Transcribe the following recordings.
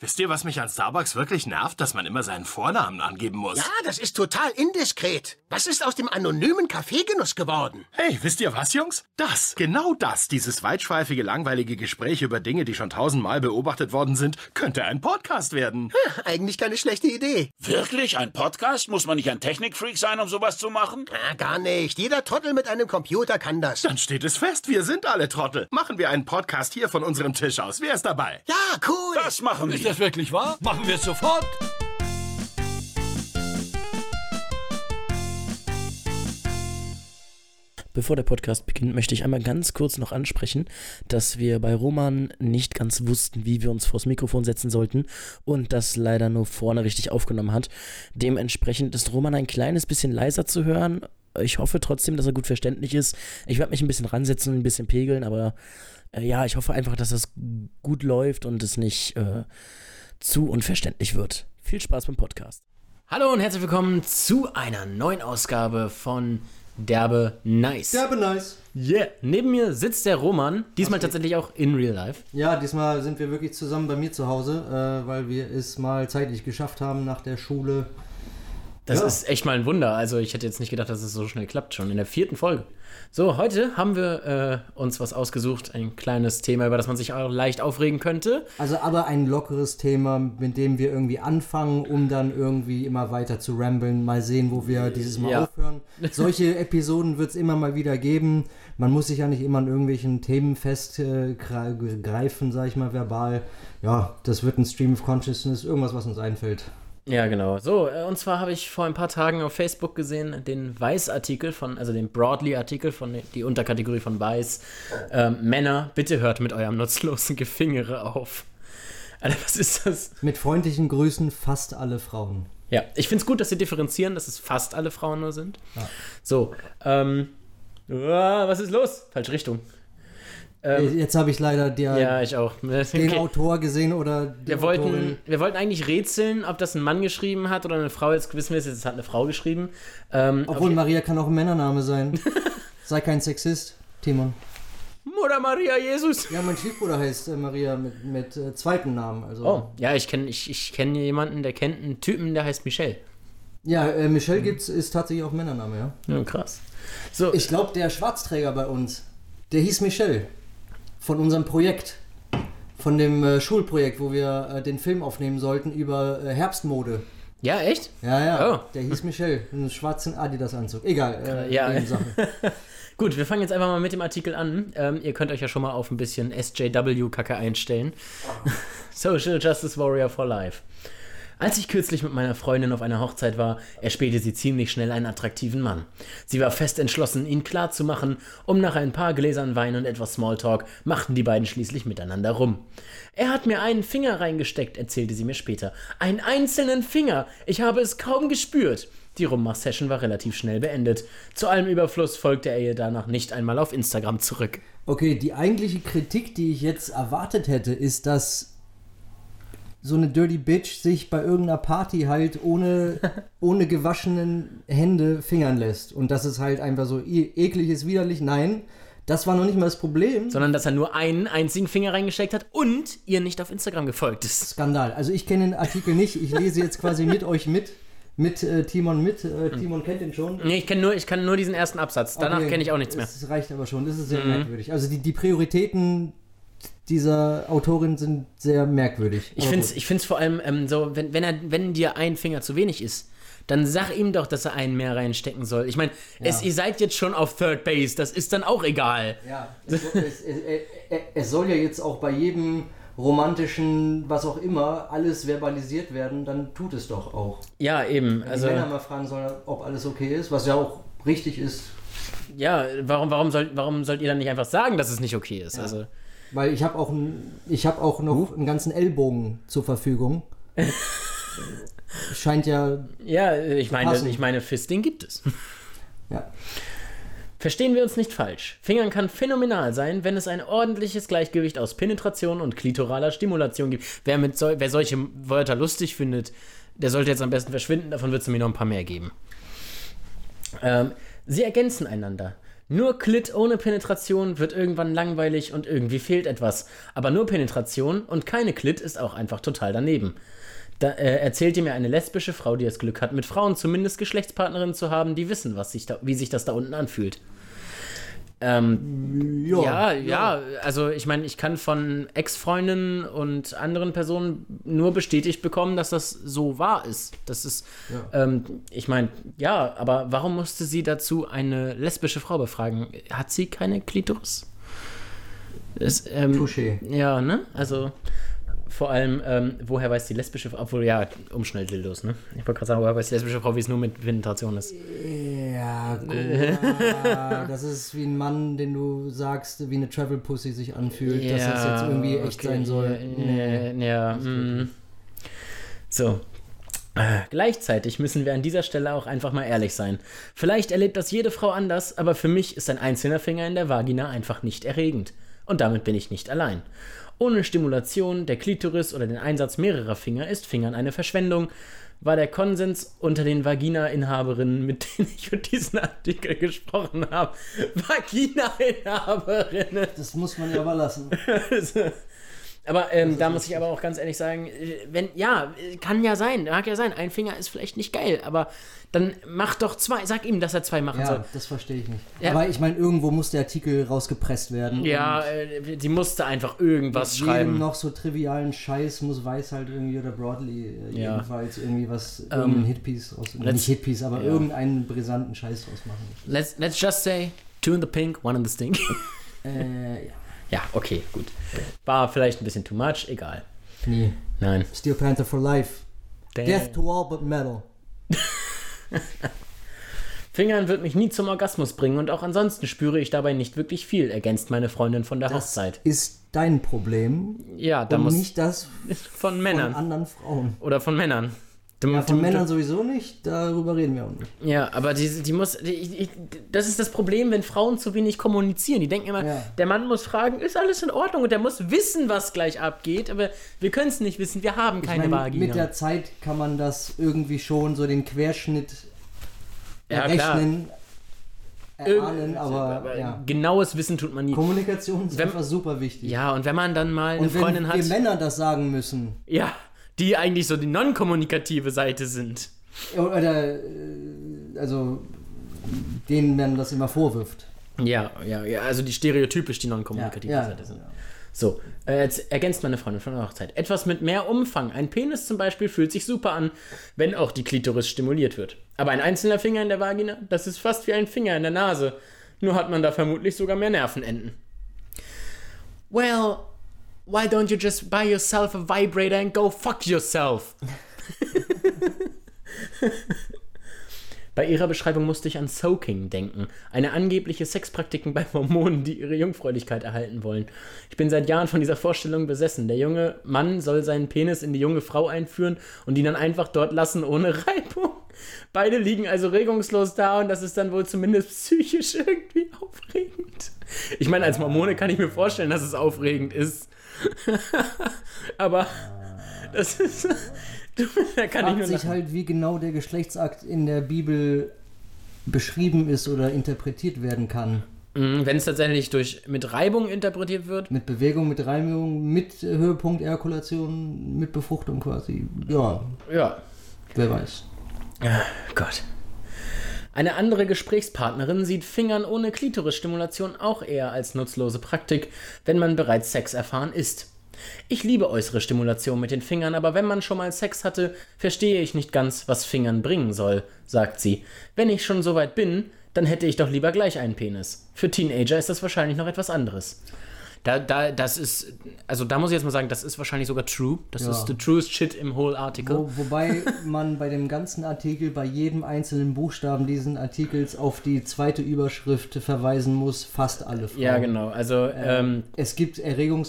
Wisst ihr, was mich an Starbucks wirklich nervt? Dass man immer seinen Vornamen angeben muss. Ja, das ist total indiskret. Was ist aus dem anonymen Kaffeegenuss geworden? Hey, wisst ihr was, Jungs? Das, genau das, dieses weitschweifige, langweilige Gespräch über Dinge, die schon tausendmal beobachtet worden sind, könnte ein Podcast werden. Hm, eigentlich keine schlechte Idee. Wirklich? Ein Podcast? Muss man nicht ein Technikfreak sein, um sowas zu machen? Na, gar nicht. Jeder Trottel mit einem Computer kann das. Dann steht es fest, wir sind alle Trottel. Machen wir einen Podcast hier von unserem Tisch aus. Wer ist dabei? Ja, cool. Das machen wir. Ist das wirklich wahr? Machen wir es sofort. Bevor der Podcast beginnt, möchte ich einmal ganz kurz noch ansprechen, dass wir bei Roman nicht ganz wussten, wie wir uns vors Mikrofon setzen sollten und das leider nur vorne richtig aufgenommen hat. Dementsprechend ist Roman ein kleines bisschen leiser zu hören. Ich hoffe trotzdem, dass er gut verständlich ist. Ich werde mich ein bisschen ransetzen ein bisschen pegeln, aber ja, ich hoffe einfach, dass das gut läuft und es nicht äh, zu unverständlich wird. Viel Spaß beim Podcast. Hallo und herzlich willkommen zu einer neuen Ausgabe von Derbe Nice. Derbe nice. Yeah. Neben mir sitzt der Roman, diesmal tatsächlich auch in real life. Ja, diesmal sind wir wirklich zusammen bei mir zu Hause, äh, weil wir es mal zeitlich geschafft haben nach der Schule. Das Ja. ist echt mal ein Wunder. Also ich hätte jetzt nicht gedacht, dass es so schnell klappt, schon in der vierten Folge. So, heute haben wir äh, uns was ausgesucht, ein kleines Thema, über das man sich auch leicht aufregen könnte. Also aber ein lockeres Thema, mit dem wir irgendwie anfangen, um dann irgendwie immer weiter zu ramblen. Mal sehen, wo wir dieses Mal Ja. aufhören. Solche Episoden wird es immer mal wieder geben. Man muss sich ja nicht immer an irgendwelchen Themen festgreifen, sag ich mal, verbal. Ja, das wird ein Stream of Consciousness, irgendwas, was uns einfällt. Ja, genau. So, äh, und zwar habe ich vor ein paar Tagen auf Facebook gesehen, den Weiß-Artikel von, also den Broadly-Artikel von die Unterkategorie von Weiß. Ähm, Männer, bitte hört mit eurem nutzlosen Gefingere auf. Alter, was ist das? Mit freundlichen Grüßen fast alle Frauen. Ja, ich finde es gut, dass sie differenzieren, dass es fast alle Frauen nur sind. So, ähm, uah, was ist los? Falsche Richtung. Ähm, Jetzt habe ich leider der, ja, ich auch. den Okay. Autor gesehen oder die Wir wollten, Autorin. wir wollten eigentlich rätseln, ob das ein Mann geschrieben hat oder eine Frau. Jetzt wissen wir es, jetzt hat eine Frau geschrieben. Ähm, Obwohl Maria kann auch ein Männername sein. Sei kein Sexist, Timon. Mutter Maria Jesus. Ja, mein Stiefbruder heißt äh, Maria mit, mit äh, zweiten Namen. Also. Oh, ja, ich kenne ich, ich kenn jemanden, der kennt einen Typen, der heißt Michelle. Ja, äh, Michelle gibt's, ist tatsächlich auch Männername, ja. Ja, krass. So, Ich glaube, der Schwarzträger bei uns, der hieß Michelle. Von unserem Projekt. Von dem äh, Schulprojekt, wo wir äh, den Film aufnehmen sollten über äh, Herbstmode. ja, echt? Ja, ja. Oh. Der hieß Michelle. Einen schwarzen Adidas-Anzug. Egal. Äh, Ja. Nebensache. Gut, wir fangen jetzt einfach mal mit dem Artikel an. Ähm, ihr könnt euch ja schon mal auf ein bisschen SJW-Kacke einstellen. Social Justice Warrior for Life. Als ich kürzlich mit meiner Freundin auf einer Hochzeit war, erspähte sie ziemlich schnell einen attraktiven Mann. Sie war fest entschlossen, ihn klarzumachen, um nach ein paar Gläsern Wein und etwas Smalltalk machten die beiden schließlich miteinander rum. Er hat mir einen Finger reingesteckt, erzählte sie mir später. Einen einzelnen Finger. Ich habe es kaum gespürt. Die Rummach-Session war relativ schnell beendet. Zu allem Überfluss folgte er ihr danach nicht einmal auf Instagram zurück. Okay, die eigentliche Kritik, die ich jetzt erwartet hätte, ist, dass so eine Dirty Bitch sich bei irgendeiner Party halt ohne, ohne gewaschenen Hände fingern lässt. Und dass es halt einfach so e eklig ist, widerlich. Nein, das war noch nicht mal das Problem. Sondern, dass er nur einen einzigen Finger reingesteckt hat und ihr nicht auf Instagram gefolgt ist. Skandal. Also ich kenne den Artikel nicht. Ich lese jetzt quasi mit euch mit. Mit äh, Timon mit. Äh, Timon kennt den schon. Nee, ich, kenn nur, ich kann nur diesen ersten Absatz. Danach Okay, kenne ich auch nichts mehr. Mhm. Das reicht aber schon. Das ist sehr merkwürdig. Also die, die Prioritäten dieser Autorin sind sehr merkwürdig. Ich finde es ich find's vor allem ähm, so, wenn, wenn, er, wenn dir ein Finger zu wenig ist, dann sag ihm doch, dass er einen mehr reinstecken soll. Ich meine, es ihr seid jetzt schon auf Third Base, das ist dann auch egal. Ja, es, es, es, es, soll ja jetzt auch bei jedem romantischen, was auch immer, alles verbalisiert werden, dann tut es doch auch. Ja, eben. Wenn Also, die Männer mal fragen sollen, ob alles okay ist, was ja auch richtig ist. ja, warum, warum, soll, warum sollt ihr dann nicht einfach sagen, dass es nicht okay ist? Also, Weil ich habe auch, ein, ich hab auch noch einen ganzen Ellbogen zur Verfügung. Scheint ja, ja, ich meine, Passen. ich meine, Fisting gibt es. ja. Verstehen wir uns nicht falsch. Fingern kann phänomenal sein, wenn es ein ordentliches Gleichgewicht aus Penetration und klitoraler Stimulation gibt. Wer, mit sol wer solche Wörter lustig findet, der sollte jetzt am besten verschwinden. Davon wird es mir noch ein paar mehr geben. Ähm, sie ergänzen einander. Nur Klit ohne Penetration wird irgendwann langweilig und irgendwie fehlt etwas. Aber nur Penetration und keine Klit ist auch einfach total daneben. Da äh, erzählt ihr mir eine lesbische Frau, die das Glück hat, mit Frauen zumindest Geschlechtspartnerinnen zu haben, die wissen, was sich da, wie sich das da unten anfühlt. Ähm, ja, ja, also ich meine, ich kann von Ex-Freundinnen und anderen Personen nur bestätigt bekommen, dass das so wahr ist. Das ist, ähm, ich meine, ja, aber warum musste sie dazu eine lesbische Frau befragen? Hat sie keine Klitoris? Das, ähm, Touché. Ja, ne? Also vor allem, ähm, woher weiß die lesbische Frau, obwohl ja, Umschnelldildos, ne? Ich wollte gerade sagen, woher weiß die lesbische Frau, wie es nur mit Penetration ist? Ja, gut. Ja, das ist wie ein Mann, den du sagst, wie eine Travel Pussy sich anfühlt, dass das jetzt irgendwie echt okay, sein soll. Ja, nee, ja, mm. So. Äh, Gleichzeitig müssen wir an dieser Stelle auch einfach mal ehrlich sein. Vielleicht erlebt das jede Frau anders, aber für mich ist ein einzelner Finger in der Vagina einfach nicht erregend. Und damit bin ich nicht allein. Ohne Stimulation der Klitoris oder den Einsatz mehrerer Finger ist Fingern eine Verschwendung, war der Konsens unter den Vagina-Inhaberinnen, mit denen ich für diesen Artikel gesprochen habe. Vagina-Inhaberinnen. Das muss man ja aber lassen. Aber ähm, da muss ich aber auch ganz ehrlich sagen, äh, wenn, ja, kann ja sein, mag ja sein, ein Finger ist vielleicht nicht geil, aber dann mach doch zwei, sag ihm, dass er zwei machen Ja, soll. das verstehe ich nicht. Ja. Aber ich meine, irgendwo muss der Artikel rausgepresst werden. Ja, äh, die musste einfach irgendwas jedem schreiben. noch so trivialen Scheiß muss Weiß halt irgendwie oder Broadly äh, Ja. jedenfalls irgendwie was, irgendein Hitpiece aus, nicht Hitpiece, aber ja. irgendeinen brisanten Scheiß draus machen. Let's, let's just say, two in the pink, one in the stink. Äh, ja. Ja, okay, gut. War vielleicht ein bisschen too much, egal. Nee. Nein. Steel Panther for life. Damn. Death to all but metal. Fingern wird mich nie zum Orgasmus bringen und auch ansonsten spüre ich dabei nicht wirklich viel, ergänzt meine Freundin von der Das Hochzeit. ist dein Problem Ja, da und muss nicht das von von Männern anderen Frauen. oder von Männern. Du, Ja, von Männern sowieso nicht, darüber reden wir auch nicht. Ja, aber die, die muss. Die, ich, das ist das Problem, wenn Frauen zu wenig kommunizieren. Die denken immer, Ja. der Mann muss fragen, ist alles in Ordnung? Und der muss wissen, was gleich abgeht. Aber wir können es nicht wissen, wir haben Ich keine meine, Vagina. mit der Zeit kann man das irgendwie schon so den Querschnitt Ja, klar. errechnen, erahnen, aber, aber ja. genaues Wissen tut man nie. Kommunikation ist Wenn- einfach super wichtig. Ja, und wenn man dann mal eine Und wenn Freundin wir hat, Männer das sagen müssen, ja, die eigentlich so die non-kommunikative Seite sind. oder äh, also denen man das immer vorwirft. Ja, ja, ja, also die stereotypisch die non-kommunikative Ja, ja. Seite sind. So, äh, jetzt ergänzt meine Freundin von der Hochzeit. Etwas mit mehr Umfang. Ein Penis zum Beispiel fühlt sich super an, wenn auch die Klitoris stimuliert wird. Aber ein einzelner Finger in der Vagina, das ist fast wie ein Finger in der Nase. Nur hat man da vermutlich sogar mehr Nervenenden. Well, why don't you just buy yourself a vibrator and go fuck yourself? Bei ihrer Beschreibung musste ich an Soaking denken, eine angebliche Sexpraktiken bei Mormonen, die ihre Jungfräulichkeit erhalten wollen. Ich bin seit Jahren von dieser Vorstellung besessen. Der junge Mann soll seinen Penis in die junge Frau einführen und ihn dann einfach dort lassen ohne Reibung. Beide liegen also regungslos da und das ist dann wohl zumindest psychisch irgendwie aufregend. Ich meine, als Mormone kann ich mir vorstellen, dass es aufregend ist. Aber das ist. da kann ich Fragt nur sich halt, wie genau der Geschlechtsakt in der Bibel beschrieben ist oder interpretiert werden kann. Mhm, Wenn es tatsächlich durch, mit Reibung interpretiert wird. Mit Bewegung, mit Reinigung, mit Höhepunkt Ejakulation, mit Befruchtung quasi. Ja, Ja. wer weiß. Gott. Eine andere Gesprächspartnerin sieht Fingern ohne Klitorisstimulation auch eher als nutzlose Praktik, wenn man bereits Sex erfahren ist. Ich liebe äußere Stimulation mit den Fingern, aber wenn man schon mal Sex hatte, verstehe ich nicht ganz, was Fingern bringen soll, sagt sie. Wenn ich schon so weit bin, dann hätte ich doch lieber gleich einen Penis. Für Teenager ist das wahrscheinlich noch etwas anderes. Da, da, das ist, also da muss ich jetzt mal sagen, das ist wahrscheinlich sogar true. Das Ja. ist the truest shit im whole article. Wo, wobei man bei dem ganzen Artikel, bei jedem einzelnen Buchstaben diesen Artikels auf die zweite Überschrift verweisen muss, fast alle Frauen. Ja, genau. Also, ähm, Es gibt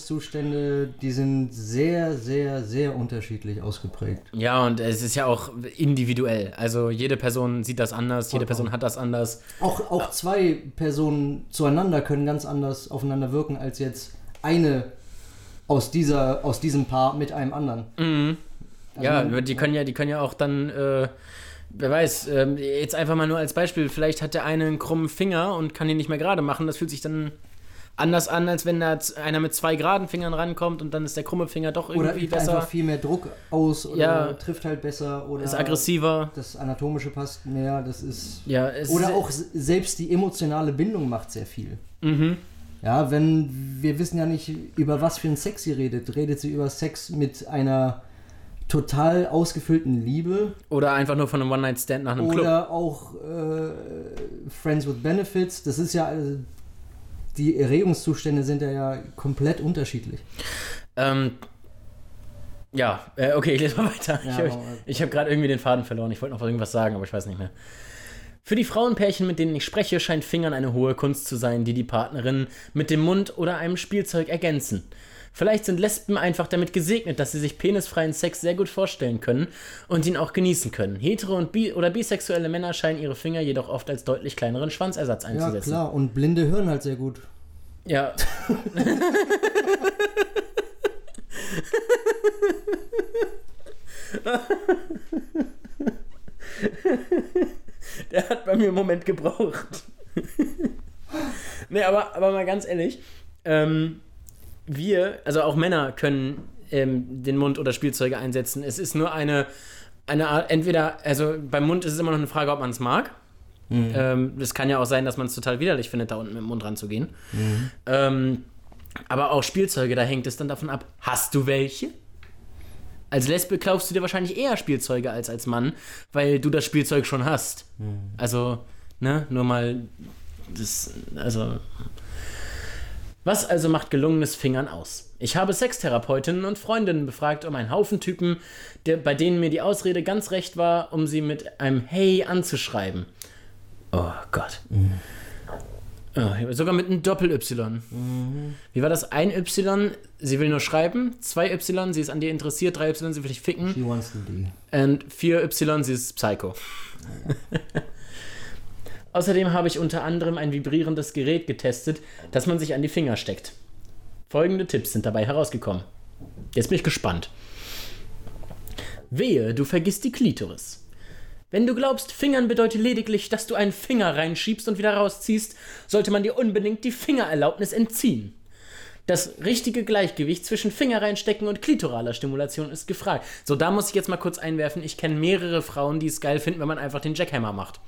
Erregungszustände, die sind sehr, sehr, sehr unterschiedlich ausgeprägt. Ja, und es ist ja auch individuell. Also jede Person sieht das anders, jede Person hat das anders. Auch, auch zwei Personen zueinander können ganz anders aufeinander wirken als jetzt eine aus, dieser, aus diesem Paar mit einem anderen. Also ja, man- die können ja, die können ja auch dann, äh, wer weiß, ähm, jetzt einfach mal nur als Beispiel, vielleicht hat der eine einen krummen Finger und kann ihn nicht mehr gerade machen. Das fühlt sich dann anders an, als wenn da einer mit zwei geraden Fingern rankommt und dann ist der krumme Finger doch Oder irgendwie übt besser, einfach viel mehr Druck aus oder Ja. trifft halt besser oder ist aggressiver. das Anatomische passt mehr, das ist. Ja, Oder auch selbst die emotionale Bindung macht sehr viel. Mhm. Ja, wenn wir wissen ja nicht, über was für einen Sex sie redet. Redet sie über Sex mit einer total ausgefüllten Liebe Oder einfach nur von einem One-Night-Stand nach einem Club. oder auch äh, Friends with Benefits. Das ist ja, äh, die Erregungszustände sind ja, ja komplett unterschiedlich. Ähm, ja, äh, okay, ich lese mal weiter. Ja, ich habe hab gerade irgendwie den Faden verloren. Ich wollte noch irgendwas sagen, aber ich weiß nicht mehr. Für die Frauenpärchen, mit denen ich spreche, scheint Fingern eine hohe Kunst zu sein, die die Partnerin mit dem Mund oder einem Spielzeug ergänzen. Vielleicht sind Lesben einfach damit gesegnet, dass sie sich penisfreien Sex sehr gut vorstellen können und ihn auch genießen können. Hetero- und bi oder bisexuelle Männer scheinen ihre Finger jedoch oft als deutlich kleineren Schwanzersatz Ja, einzusetzen. klar. Und Blinde hören halt sehr gut. Ja. Der hat bei mir einen Moment gebraucht. nee, aber, aber mal ganz ehrlich, ähm, wir, also auch Männer können ähm, den Mund oder Spielzeuge einsetzen. Es ist nur eine, eine Art, entweder, also beim Mund ist es immer noch eine Frage, ob man es mag. Ähm, es kann ja auch sein, dass man es total widerlich findet, da unten mit dem Mund ranzugehen. Ähm, aber auch Spielzeuge, da hängt es dann davon ab, hast du welche? Als Lesbe kaufst du dir wahrscheinlich eher Spielzeuge als als Mann, weil du das Spielzeug schon hast. Also, ne, nur mal das, also. Was also macht gelungenes Fingern aus? Ich habe Sextherapeutinnen und Freundinnen befragt um einen Haufen Typen, der, bei denen mir die Ausrede ganz recht war, um sie mit einem Hey anzuschreiben. Oh Gott. Oh, sogar mit einem Doppel-Y. Wie war das? Ein Y, sie will nur schreiben. Zwei Y, sie ist an dir interessiert. Drei Y, sie will dich ficken. She wants to be. Und vier Y, sie ist Psycho. Außerdem habe ich unter anderem ein vibrierendes Gerät getestet, das man sich an die Finger steckt. Folgende Tipps sind dabei herausgekommen. Jetzt bin ich gespannt. Wehe, du vergisst die Klitoris. Wenn du glaubst, Fingern bedeutet lediglich, dass du einen Finger reinschiebst und wieder rausziehst, sollte man dir unbedingt die Fingererlaubnis entziehen. Das richtige Gleichgewicht zwischen Finger reinstecken und klitoraler Stimulation ist gefragt. So, da muss ich jetzt mal kurz einwerfen. Ich kenne mehrere Frauen, die es geil finden, wenn man einfach den Jackhammer macht.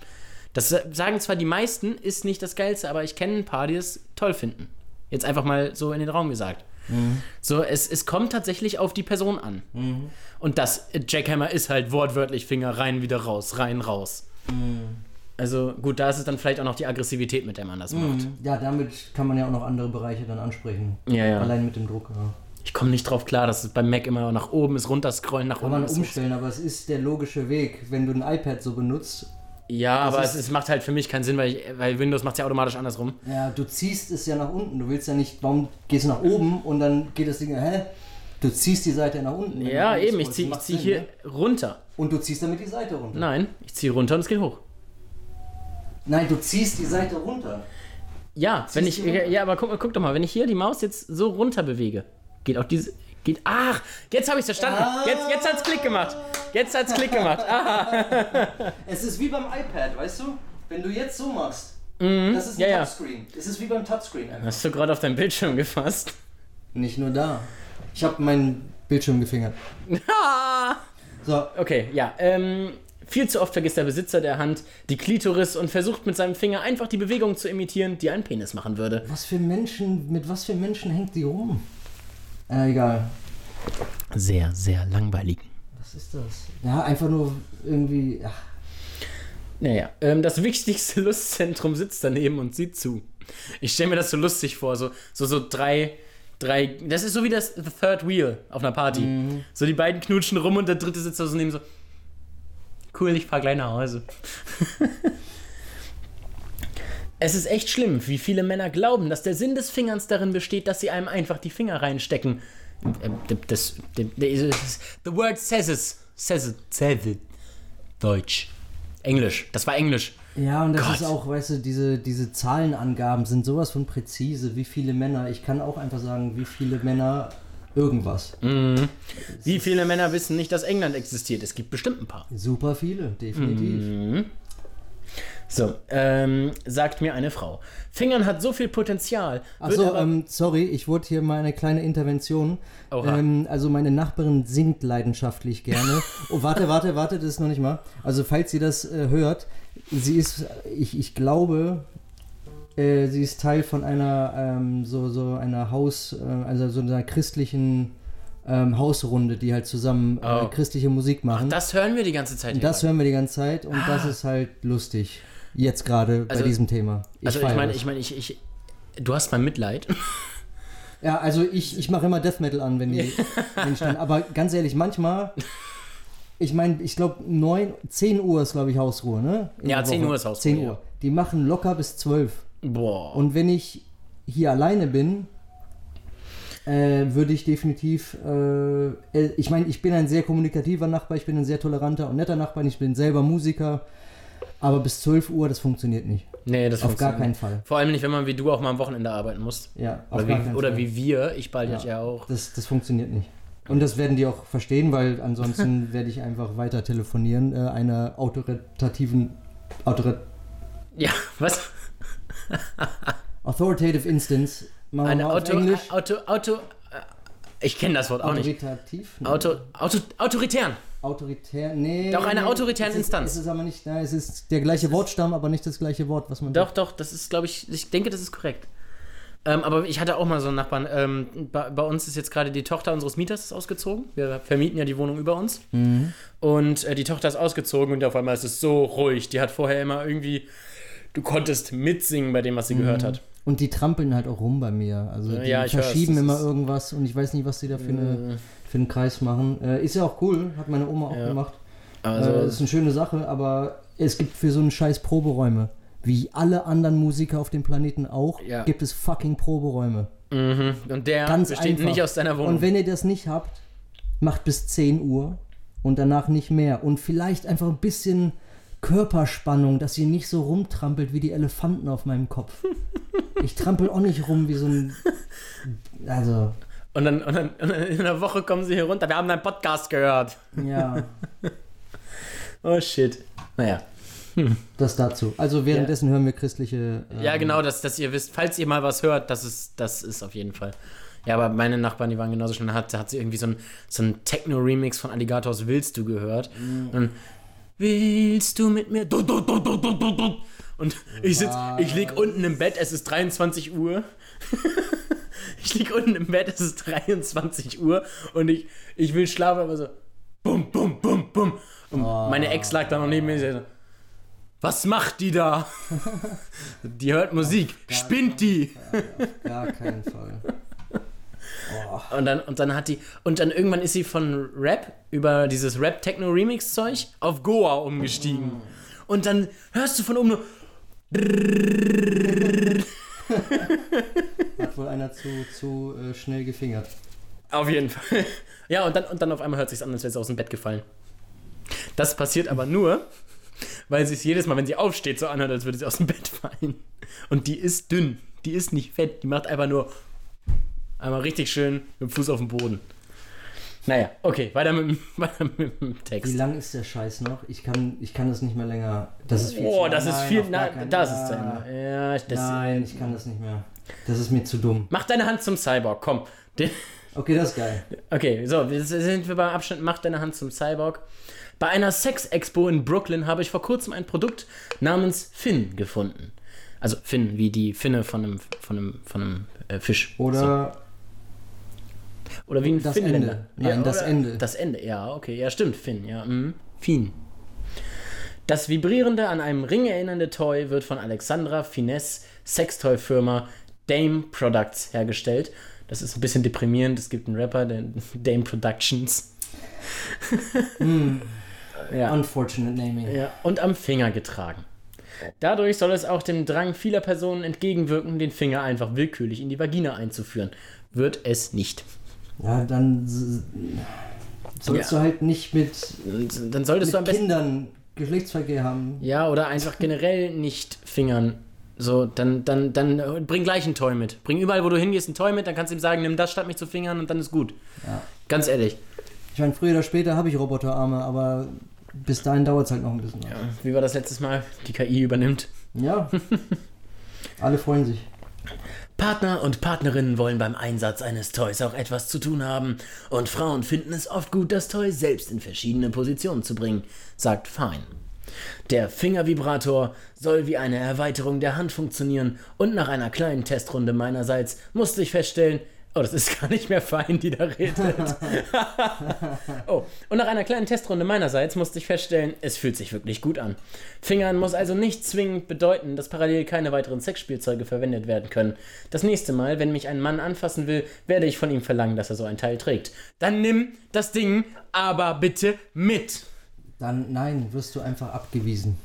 Das sagen zwar die meisten, ist nicht das Geilste, aber ich kenne ein paar, die es toll finden. Jetzt einfach mal so in den Raum gesagt. So, es, es kommt tatsächlich auf die Person an. Und das Jackhammer ist halt wortwörtlich Finger rein, wieder raus, rein, raus. Also gut, da ist es dann vielleicht auch noch die Aggressivität, mit der man das macht. Ja, damit kann man ja auch noch andere Bereiche dann ansprechen. Ja, ja. Allein mit dem Druck. Ja. Ich komme nicht drauf klar, dass es beim Mac immer nach oben ist, runterscrollen, nach Kann unten man ist. umstellen, aber es ist der logische Weg. Wenn du ein iPad so benutzt, Ja, aber ist- es, es macht halt für mich keinen Sinn, weil, ich, weil Windows macht es ja automatisch andersrum. ja, du ziehst es ja nach unten. Du willst ja nicht, warum gehst du nach oben und dann geht das Ding, hä? Du ziehst die Seite nach unten. Ja, eben, ich ziehe zieh hier ne? runter. Und du ziehst damit die Seite runter. Nein, ich ziehe runter und es geht hoch. Nein, du ziehst die Seite runter. Ja, wenn ich. Ja, aber guck, guck doch mal, wenn ich hier die Maus jetzt so runter bewege, geht auch diese. Geht. Ach, jetzt habe ich es verstanden. Jetzt, jetzt hat's Klick gemacht. Jetzt hat's Klick gemacht. Ah, Es ist wie beim iPad, weißt du? Wenn du jetzt so machst, das ist ein Mhm. ja, ja. Touchscreen. Es ist wie beim Touchscreen einfach. hast du gerade auf deinen Bildschirm gefasst? Nicht nur da. Ich habe meinen Bildschirm gefingert. So, Okay, ja. Ähm, viel zu oft vergisst der Besitzer der Hand die Klitoris und versucht mit seinem Finger einfach die Bewegung zu imitieren, die ein Penis machen würde. was für Menschen, mit was für Menschen hängt die rum? Äh, egal. Sehr, sehr langweilig. Was ist das? Ja, einfach nur irgendwie. Ach, Naja, ähm, das wichtigste Lustzentrum sitzt daneben und sieht zu. Ich stelle mir das so lustig vor, so, so, so drei, drei, das ist so wie das The Third Wheel auf einer Party. So die beiden knutschen rum und der dritte sitzt da so neben so, cool, ich fahr gleich nach Hause. es ist echt schlimm, wie viele Männer glauben, dass der Sinn des Fingerns darin besteht, dass sie einem einfach die Finger reinstecken. Ähm, Das, das, das, the word says it. Says it. Says it. Deutsch. Englisch. Das war Englisch. Ja, und das Gott. ist auch, weißt du, diese, diese Zahlenangaben sind sowas von präzise. Wie viele Männer, ich kann auch einfach sagen, wie viele Männer irgendwas. Wie viele Männer wissen nicht, dass England existiert? Es gibt bestimmt ein paar. Super viele, definitiv. So, ähm, sagt mir eine Frau. Fingern hat so viel Potenzial. Achso, ähm, sorry, ich wurde hier mal eine kleine Intervention. Ähm, also meine Nachbarin singt leidenschaftlich gerne. oh, warte, warte, warte, das ist noch nicht mal. Also falls sie das äh, hört, sie ist, ich, ich glaube, äh, sie ist Teil von einer, ähm, so, so einer Haus, äh, also so einer christlichen ähm, Hausrunde, die halt zusammen äh, Oh. christliche Musik machen. das hören wir die ganze Zeit. Das hören wir die ganze Zeit und das ist halt lustig. Jetzt gerade Also- bei diesem Thema. also ich meine, ich meine, ich, ich, du hast mein Mitleid. Ja, also ich, ich mache immer Death Metal an, wenn die, wenn ich dann, aber ganz ehrlich, manchmal, ich meine, ich glaube 9, 10 Uhr ist glaube ich Hausruhe, ne? In Ja, der 10 Woche. Uhr ist Hausruhe, 10 Uhr. ja. Die machen locker bis 12. Boah. Und wenn ich hier alleine bin, äh, würde ich definitiv, äh, äh, ich meine, ich bin ein sehr kommunikativer Nachbar, ich bin ein sehr toleranter und netter Nachbar, ich bin selber Musiker, aber bis 12 Uhr, das funktioniert nicht. nee, das Auf gar keinen. Fall. Vor allem nicht, wenn man wie du auch mal am Wochenende arbeiten musst. Ja, auf Oder, gar wie, keinen oder Fall. wie wir, ich bald ja. ja auch. Das, das funktioniert nicht. Und das werden die auch verstehen, weil ansonsten werde ich einfach weiter telefonieren, äh, einer autoritativen, autorit Ja, was? authoritative Instance. Machen wir Eine Auto, Englisch. Auto, Auto, äh, ich kenne das Wort auch nicht. Autoritativ? Auto, Auto, autoritär. Autoritär? Nee. Doch, eine nee, autoritäre es ist, Instanz. Es ist aber nicht, nein, es ist der gleiche Wortstamm, aber nicht das gleiche Wort, was man Doch, doch, das ist, glaube ich, ich denke, das ist korrekt. Ähm, aber ich hatte auch mal so einen Nachbarn. Ähm, bei, bei uns ist jetzt gerade die Tochter unseres Mieters ausgezogen. Wir vermieten ja die Wohnung über uns. Und äh, die Tochter ist ausgezogen und auf einmal ist es so ruhig. Die hat vorher immer irgendwie. Du konntest mitsingen bei dem, was sie gehört hat. Und die trampeln halt auch rum bei mir. Also die Ja, verschieben das immer irgendwas und ich weiß nicht, was die da für, eine, für einen Kreis machen. Äh, ist ja auch cool, hat meine Oma auch Ja. gemacht. Also, äh, ist eine schöne Sache, aber es gibt für so einen Scheiß Proberäume. Wie alle anderen Musiker auf dem Planeten auch, Ja. gibt es fucking Proberäume. mhm. Und der Ganz besteht einfach. nicht aus deiner Wohnung. Und wenn ihr das nicht habt, macht bis 10 Uhr und danach nicht mehr. Und vielleicht einfach ein bisschen Körperspannung, dass ihr nicht so rumtrampelt wie die Elefanten auf meinem Kopf. Ich trampel auch nicht rum wie so ein. Also, Und dann, und, dann, und dann in einer Woche kommen sie hier runter. Wir haben deinen Podcast gehört. ja, Oh shit. Naja. das dazu. Also währenddessen hören wir christliche. äh, Ja, genau, dass, dass ihr wisst, falls ihr mal was hört, das ist, das ist auf jeden Fall. Ja, aber meine Nachbarn, die waren genauso schön. Da hat, hat sie irgendwie so ein, so ein Techno-Remix von Alligators Willst du gehört. Und Willst du mit mir? Du, du, du. Und ich sitz, ich lieg unten im Bett, es ist 23 Uhr. ich lieg unten im Bett, es ist 23 Uhr und ich, ich will schlafen, aber so bum, bum, bum, bum. Und meine Ex lag da noch neben mir. und sie so, Was macht die da? die hört Musik. Spinnt die? Gar keinen Fall. Und dann, und dann hat die. Und dann irgendwann ist sie von Rap über dieses Rap-Techno-Remix-Zeug auf Goa umgestiegen. Und dann hörst du von oben nur. Hat wohl einer zu, zu äh, schnell gefingert. Auf jeden Fall. Ja, und dann, und dann auf einmal hört sich's an, als wäre sie aus dem Bett gefallen. Das passiert aber nur, weil sie es jedes Mal, wenn sie aufsteht, so anhört, als würde sie aus dem Bett fallen. Und die ist dünn. Die ist nicht fett. Die macht einfach nur einmal richtig schön mit dem Fuß auf dem Boden. Naja, okay, weiter mit, dem- weiter mit dem Wie Text. lang ist der Scheiß noch? Ich kann, ich kann das nicht mehr länger. Das ist viel Oh, zu das ist Nein, viel. gar Na, das ist zu Ende. Ja, das, Nein, ich kann das nicht mehr. Das ist mir zu dumm. Mach deine Hand zum Cyborg, komm. Okay, das ist geil. Okay, so, jetzt sind wir beim Abschnitt Mach deine Hand zum Cyborg. Bei einer Sex-Expo in Brooklyn habe ich vor kurzem ein Produkt namens Finn gefunden. Also Finn, wie die Finne von einem, von einem, von einem äh, Fisch. Oder So. Oder wie ein das Finnländer. Ende. Nein, das oder- Ende. Das Ende, ja, okay. Ja, stimmt, Finn, ja. Mhm. Finn. Das vibrierende, an einem Ring erinnernde Toy wird von Alexandra Finesse Sextoy-Firma Dame Products hergestellt. Das ist ein bisschen deprimierend. Es gibt einen Rapper, der Dame Productions. ja. Unfortunate Naming. Ja, und am Finger getragen. Dadurch soll es auch dem Drang vieler Personen entgegenwirken, den Finger einfach willkürlich in die Vagina einzuführen. Wird es nicht. Ja, dann sollst Ja. du halt nicht mit, dann solltest mit du am besten. Kindern Geschlechtsverkehr haben. Ja, oder einfach generell nicht fingern. So, dann, dann, dann äh, bring gleich ein Toy mit. Bring überall, wo du hingehst, ein Toy mit, dann kannst du ihm sagen, nimm das statt mich zu fingern und dann ist gut. Ja. Ganz ehrlich. Ich meine, früher oder später habe ich Roboterarme, aber bis dahin dauert es halt noch ein bisschen. Ja, wie war das letztes Mal? Die KI übernimmt. Ja. Alle freuen sich. Partner und Partnerinnen wollen beim Einsatz eines Toys auch etwas zu tun haben. Und Frauen finden es oft gut, das Toy selbst in verschiedene Positionen zu bringen, sagt Fine. Der Fingervibrator soll wie eine Erweiterung der Hand funktionieren und nach einer kleinen Testrunde meinerseits musste ich feststellen, oh, das ist gar nicht mehr fein, die da redet. oh, und nach einer kleinen Testrunde meinerseits musste ich feststellen, es fühlt sich wirklich gut an. Fingern muss also nicht zwingend bedeuten, dass parallel keine weiteren Sexspielzeuge verwendet werden können. Das nächste Mal, wenn mich ein Mann anfassen will, werde ich von ihm verlangen, dass er so ein Teil trägt. Dann nimm das Ding aber bitte mit. Dann, nein, wirst du einfach abgewiesen.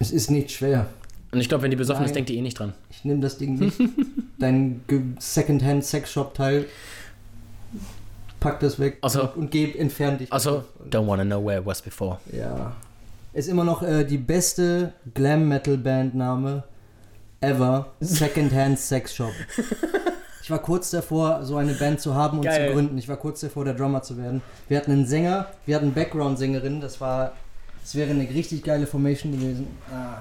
Es ist nicht schwer. Und ich glaube, wenn die besoffen ist, Nein. denkt die eh nicht dran. Ich nehme das Ding nicht. Dein ge- Secondhand-Sex-Shop-Teil. Pack das weg Also- und, und geh, entfern dich. Also, don't wanna know where it was before. Ja. Ist immer noch äh, die beste Glam-Metal-Bandname ever. Secondhand Sex Shop. Ich war kurz davor, so eine Band zu haben und Geil. zu gründen. Ich war kurz davor, der Drummer zu werden. Wir hatten einen Sänger, wir hatten Background-Sängerin. Das war, das wäre eine richtig geile Formation gewesen. Ah,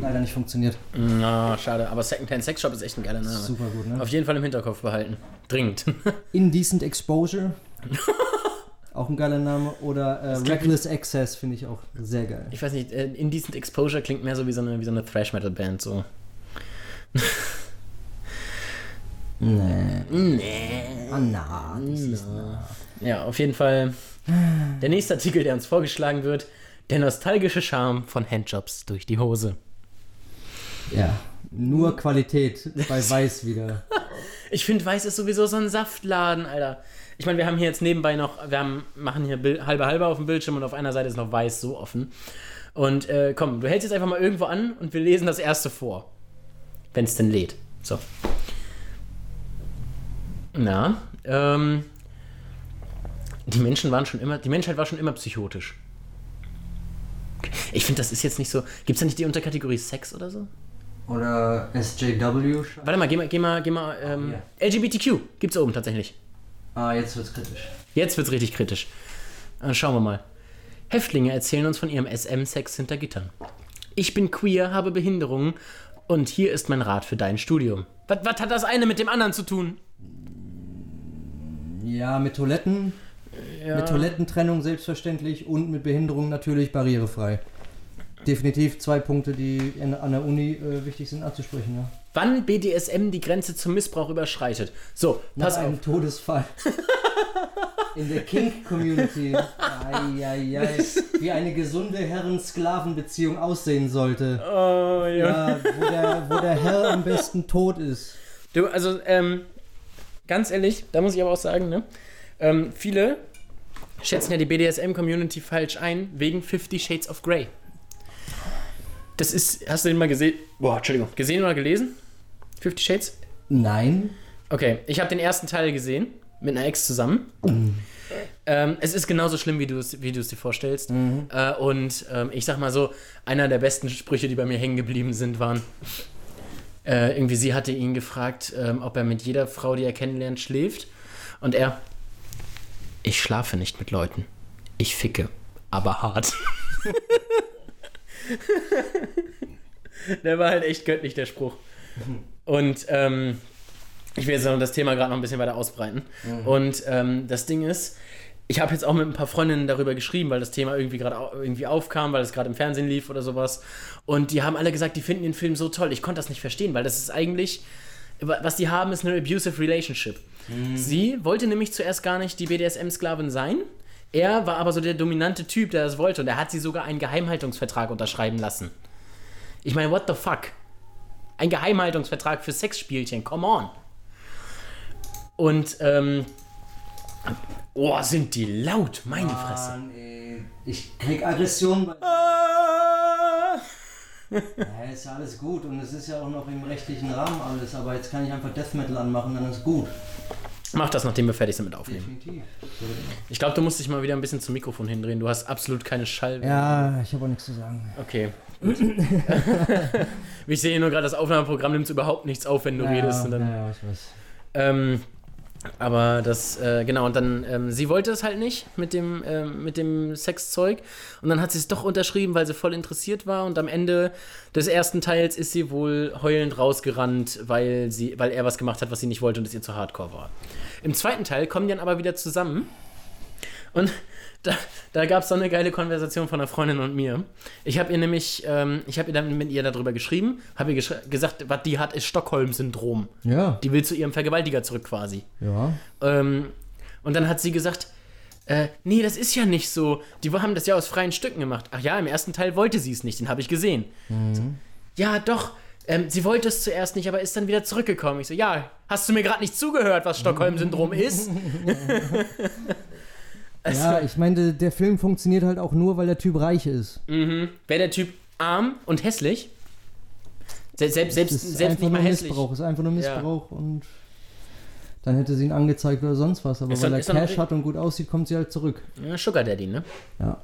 leider nicht funktioniert. Na, schade. Aber Secondhand Sex Shop ist echt ein geiler Name. Super gut, ne? Auf jeden Fall im Hinterkopf behalten. Dringend. Indecent Exposure. auch ein geiler Name. Oder äh, Reckless Access finde ich auch sehr geil. Ich weiß nicht, äh, Indecent Exposure klingt mehr so wie so eine, wie so eine Thrash-Metal-Band. So. Nee. Nee. Ah, na, ist Ja, auf jeden Fall. Der nächste Artikel, der uns vorgeschlagen wird: Der nostalgische Charme von Handjobs durch die Hose. Ja, nur Qualität bei Weiß wieder. Ich finde, Weiß ist sowieso so ein Saftladen, Alter. Ich meine, wir haben hier jetzt nebenbei noch, wir haben, machen hier Bil- halbe halbe auf dem Bildschirm und auf einer Seite ist noch Weiß so offen. Und äh, komm, du hältst jetzt einfach mal irgendwo an und wir lesen das erste vor. Wenn es denn lädt. So. Na, ähm. Die Menschen waren schon immer, die Menschheit war schon immer psychotisch. Ich finde, das ist jetzt nicht so. Gibt es da nicht die Unterkategorie Sex oder so? Oder SJW. Warte mal, geh mal, geh mal, geh mal. Ähm, LGBTQ gibt's oben tatsächlich. Ah, jetzt wird's kritisch. Jetzt wird's richtig kritisch. Äh, schauen wir mal. Häftlinge erzählen uns von ihrem SM-Sex hinter Gittern. Ich bin queer, habe Behinderungen und hier ist mein Rat für dein Studium. Was, was hat das eine mit dem anderen zu tun? Ja, mit Toiletten. Mit Toilettentrennung selbstverständlich und mit Behinderung natürlich barrierefrei. Definitiv zwei Punkte, die in, an der Uni äh, wichtig sind anzusprechen. Ja. Wann BDSM die Grenze zum Missbrauch überschreitet. So, Nach pass einem auf. Todesfall. In der Kink-Community. Wie eine gesunde Herren-Sklaven-Beziehung aussehen sollte. Oh, ja. Ja, wo der, wo der Herr am besten tot ist. Du, also, ähm, ganz ehrlich, da muss ich aber auch sagen, ne? Ähm, viele schätzen ja die BDSM-Community falsch ein, wegen Fifty Shades of Grey. Das ist, hast du den mal gesehen? Boah, Entschuldigung. Gesehen oder gelesen? Fifty Shades? Nein. Okay, ich habe den ersten Teil gesehen, mit einer Ex zusammen. Ähm, es ist genauso schlimm, wie du es wie dir vorstellst. Äh, und ähm, ich sag mal so, einer der besten Sprüche, die bei mir hängen geblieben sind, waren, äh, irgendwie sie hatte ihn gefragt, ähm, ob er mit jeder Frau, die er kennenlernt, schläft. Und er, ich schlafe nicht mit Leuten. Ich ficke, aber hart. der war halt echt göttlich, der Spruch. Und ähm, ich will jetzt noch das Thema gerade noch ein bisschen weiter ausbreiten. Und ähm, das Ding ist, ich habe jetzt auch mit ein paar Freundinnen darüber geschrieben, weil das Thema irgendwie gerade irgendwie aufkam, weil es gerade im Fernsehen lief oder sowas. Und die haben alle gesagt, die finden den Film so toll. Ich konnte das nicht verstehen, weil das ist eigentlich, was die haben, ist eine abusive relationship. Sie wollte nämlich zuerst gar nicht die BDSM-Sklavin sein. Er war aber so der dominante Typ, der das wollte. Und er hat sie sogar einen Geheimhaltungsvertrag unterschreiben lassen. Ich meine, what the fuck? Ein Geheimhaltungsvertrag für Sexspielchen, come on. Und, ähm, oh, sind die laut, meine Fresse. Mann, ey. Ich krieg Aggression bei. Ah. Ja, ist ja alles gut und es ist ja auch noch im rechtlichen Rahmen alles, aber jetzt kann ich einfach Death Metal anmachen, dann ist gut. Mach das, nachdem wir fertig sind mit Aufnehmen. Ich glaube, du musst dich mal wieder ein bisschen zum Mikrofon hindrehen. Du hast absolut keine Schall. Ja, ich habe auch nichts zu sagen. Okay. Gut. ich sehe nur gerade, das Aufnahmeprogramm nimmt überhaupt nichts auf, wenn du redest. Und dann, ja, ich weiß. ähm, aber das, äh, genau, und dann, ähm, sie wollte es halt nicht mit dem, ähm, mit dem Sexzeug. Und dann hat sie es doch unterschrieben, weil sie voll interessiert war. Und am Ende des ersten Teils ist sie wohl heulend rausgerannt, weil, sie, weil er was gemacht hat, was sie nicht wollte und es ihr zu hardcore war. Im zweiten Teil kommen die dann aber wieder zusammen. Und da, da gab es so eine geile Konversation von einer Freundin und mir. Ich habe ihr nämlich, ähm, ich habe ihr dann mit ihr darüber geschrieben, habe ihr gesch gesagt, was die hat, ist Stockholm-Syndrom. Ja, Die will zu ihrem Vergewaltiger zurück quasi. ja. Ähm, und dann hat sie gesagt, äh, nee, das ist ja nicht so. Die haben das ja aus freien Stücken gemacht. Ach ja, im ersten Teil wollte sie es nicht, den habe ich gesehen. So, ja, doch. Ähm, sie wollte es zuerst nicht, aber ist dann wieder zurückgekommen. Ich so, ja, hast du mir gerade nicht zugehört, was Stockholm-Syndrom ist? Also, Ja, ich meine, der Film funktioniert halt auch nur, weil der Typ reich ist. Wäre der Typ arm und hässlich? Se selbst selbst, ist selbst nicht mal nur hässlich. Missbrauch, ist einfach nur Ja. Missbrauch und dann hätte sie ihn angezeigt oder sonst was. Aber Ist weil dann- er Cash hat und gut aussieht, kommt sie halt zurück. Ja, Sugar Daddy, ne? Ja.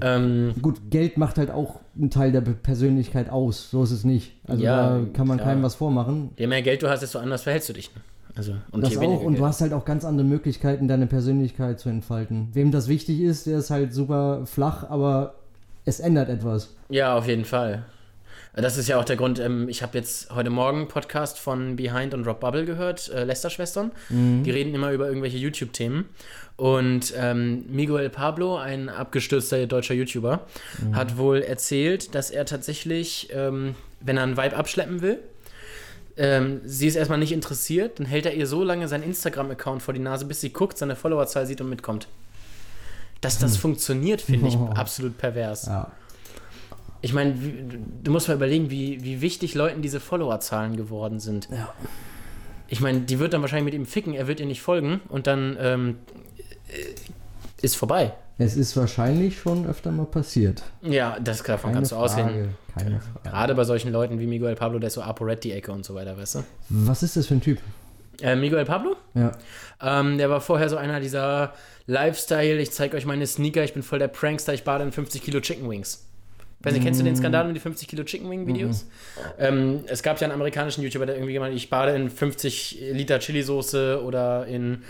Ähm, Gut, Geld macht halt auch einen Teil der Persönlichkeit aus. So ist es nicht. Also Ja, da kann man klar. keinem was vormachen. je mehr Geld du hast, desto anders verhältst du dich. Ne? Also, und Das auch. weniger Und du hast halt auch ganz andere Möglichkeiten, deine Persönlichkeit zu entfalten. Wem das wichtig ist, der ist halt super flach, aber es ändert etwas. Ja, auf jeden Fall. Das ist ja auch der Grund, ähm, ich habe jetzt heute Morgen einen Podcast von Behind und Rob Bubble gehört, äh, Lester-Schwestern. Die reden immer über irgendwelche YouTube-Themen. Und ähm, Miguel Pablo, ein abgestürzter deutscher YouTuber, hat wohl erzählt, dass er tatsächlich, ähm, wenn er einen Vibe abschleppen will, ähm, sie ist erstmal nicht interessiert, dann hält er ihr so lange seinen Instagram-Account vor die Nase, bis sie guckt, seine Followerzahl sieht und mitkommt. Dass das funktioniert, finde ich Oh. absolut pervers. Ja. Ich meine, du musst mal überlegen, wie, wie wichtig Leuten diese Followerzahlen geworden sind. Ja. Ich meine, die wird dann wahrscheinlich mit ihm ficken, er wird ihr nicht folgen und dann ähm, äh, ist vorbei. Es ist wahrscheinlich schon öfter mal passiert. Ja, das davon Keine kannst du Frage. ausgehen. Keine Frage. Gerade bei solchen Leuten wie Miguel Pablo, der ist so die Ecke und so weiter, weißt du? Was ist das für ein Typ? Äh, Miguel Pablo? Ja. Ähm, der war vorher so einer dieser Lifestyle, ich zeige euch meine Sneaker, ich bin voll der Prankster, ich bade in 50 Kilo Chicken Wings. Weiß nicht, kennst du den Skandal um die 50 Kilo Chicken Wing Videos? Ähm, es gab ja einen amerikanischen YouTuber, der irgendwie gemeint, ich bade in 50 Liter Chili-Soße oder in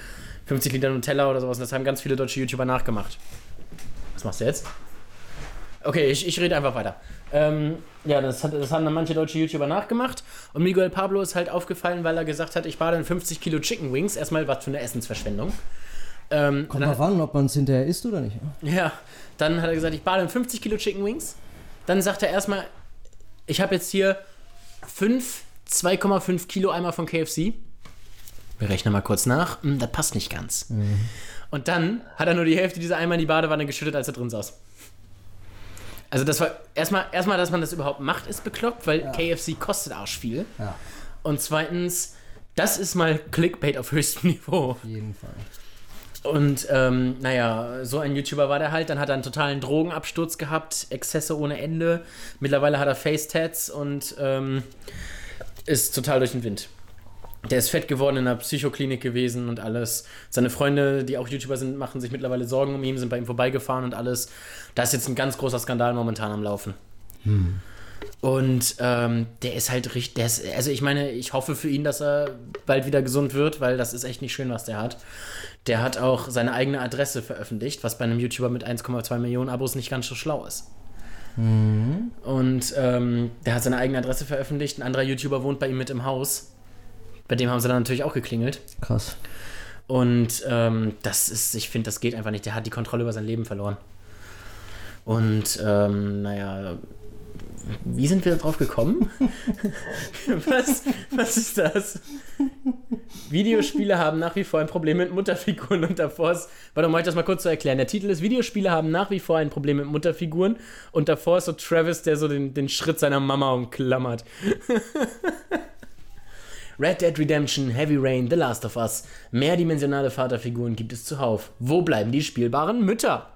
50 Liter Nutella oder sowas. Und das haben ganz viele deutsche YouTuber nachgemacht. Was machst du jetzt? Okay, ich, ich rede einfach weiter. Ähm, ja, das, hat, das haben dann manche deutsche YouTuber nachgemacht. Und Miguel Pablo ist halt aufgefallen, weil er gesagt hat, ich bade in 50 Kilo Chicken Wings. Erstmal was für eine Essensverschwendung. Ähm, Kommt drauf an, ob man es hinterher isst oder nicht. ja, dann hat er gesagt, ich bade in 50 Kilo Chicken Wings. Dann sagt er erstmal, ich habe jetzt hier 5, 2,5 Kilo Eimer von KFC. Wir rechnen mal kurz nach. Hm, das passt nicht ganz. Und dann hat er nur die Hälfte dieser Eimer in die Badewanne geschüttet, als er drin saß. Also das war erstmal, erstmal, dass man das überhaupt macht, ist bekloppt, weil KFC kostet arsch viel. Ja, Und zweitens, das ist mal Clickbait auf höchstem Niveau. auf jeden Fall. Und ähm, naja, so ein YouTuber war der halt. Dann hat er einen totalen Drogenabsturz gehabt, Exzesse ohne Ende. Mittlerweile hat er Face-Tats und ähm, ist total durch den Wind. Der ist fett geworden in einer Psychoklinik gewesen und alles. Seine Freunde, die auch YouTuber sind, machen sich mittlerweile Sorgen um ihn, sind bei ihm vorbeigefahren und alles. Da ist jetzt ein ganz großer Skandal momentan am Laufen. Und ähm, der ist halt richtig, der ist, also ich meine, ich hoffe für ihn, dass er bald wieder gesund wird, weil das ist echt nicht schön, was der hat. Der hat auch seine eigene Adresse veröffentlicht, was bei einem YouTuber mit 1,2 Millionen Abos nicht ganz so schlau ist. Und ähm, der hat seine eigene Adresse veröffentlicht. Ein anderer YouTuber wohnt bei ihm mit im Haus. Bei dem haben sie dann natürlich auch geklingelt. Krass. Und ähm, das ist, ich finde, das geht einfach nicht. Der hat die Kontrolle über sein Leben verloren. Und ähm, naja, wie sind wir da drauf gekommen? was, was ist das? Videospiele haben nach wie vor ein Problem mit Mutterfiguren und davor ist, warte mal, ich das mal kurz zu erklären. Der Titel ist Videospiele haben nach wie vor ein Problem mit Mutterfiguren und davor ist so Travis, der so den, den Schritt seiner Mama umklammert. Red Dead Redemption, Heavy Rain, The Last of Us. Mehrdimensionale Vaterfiguren gibt es zuhauf. Wo bleiben die spielbaren Mütter?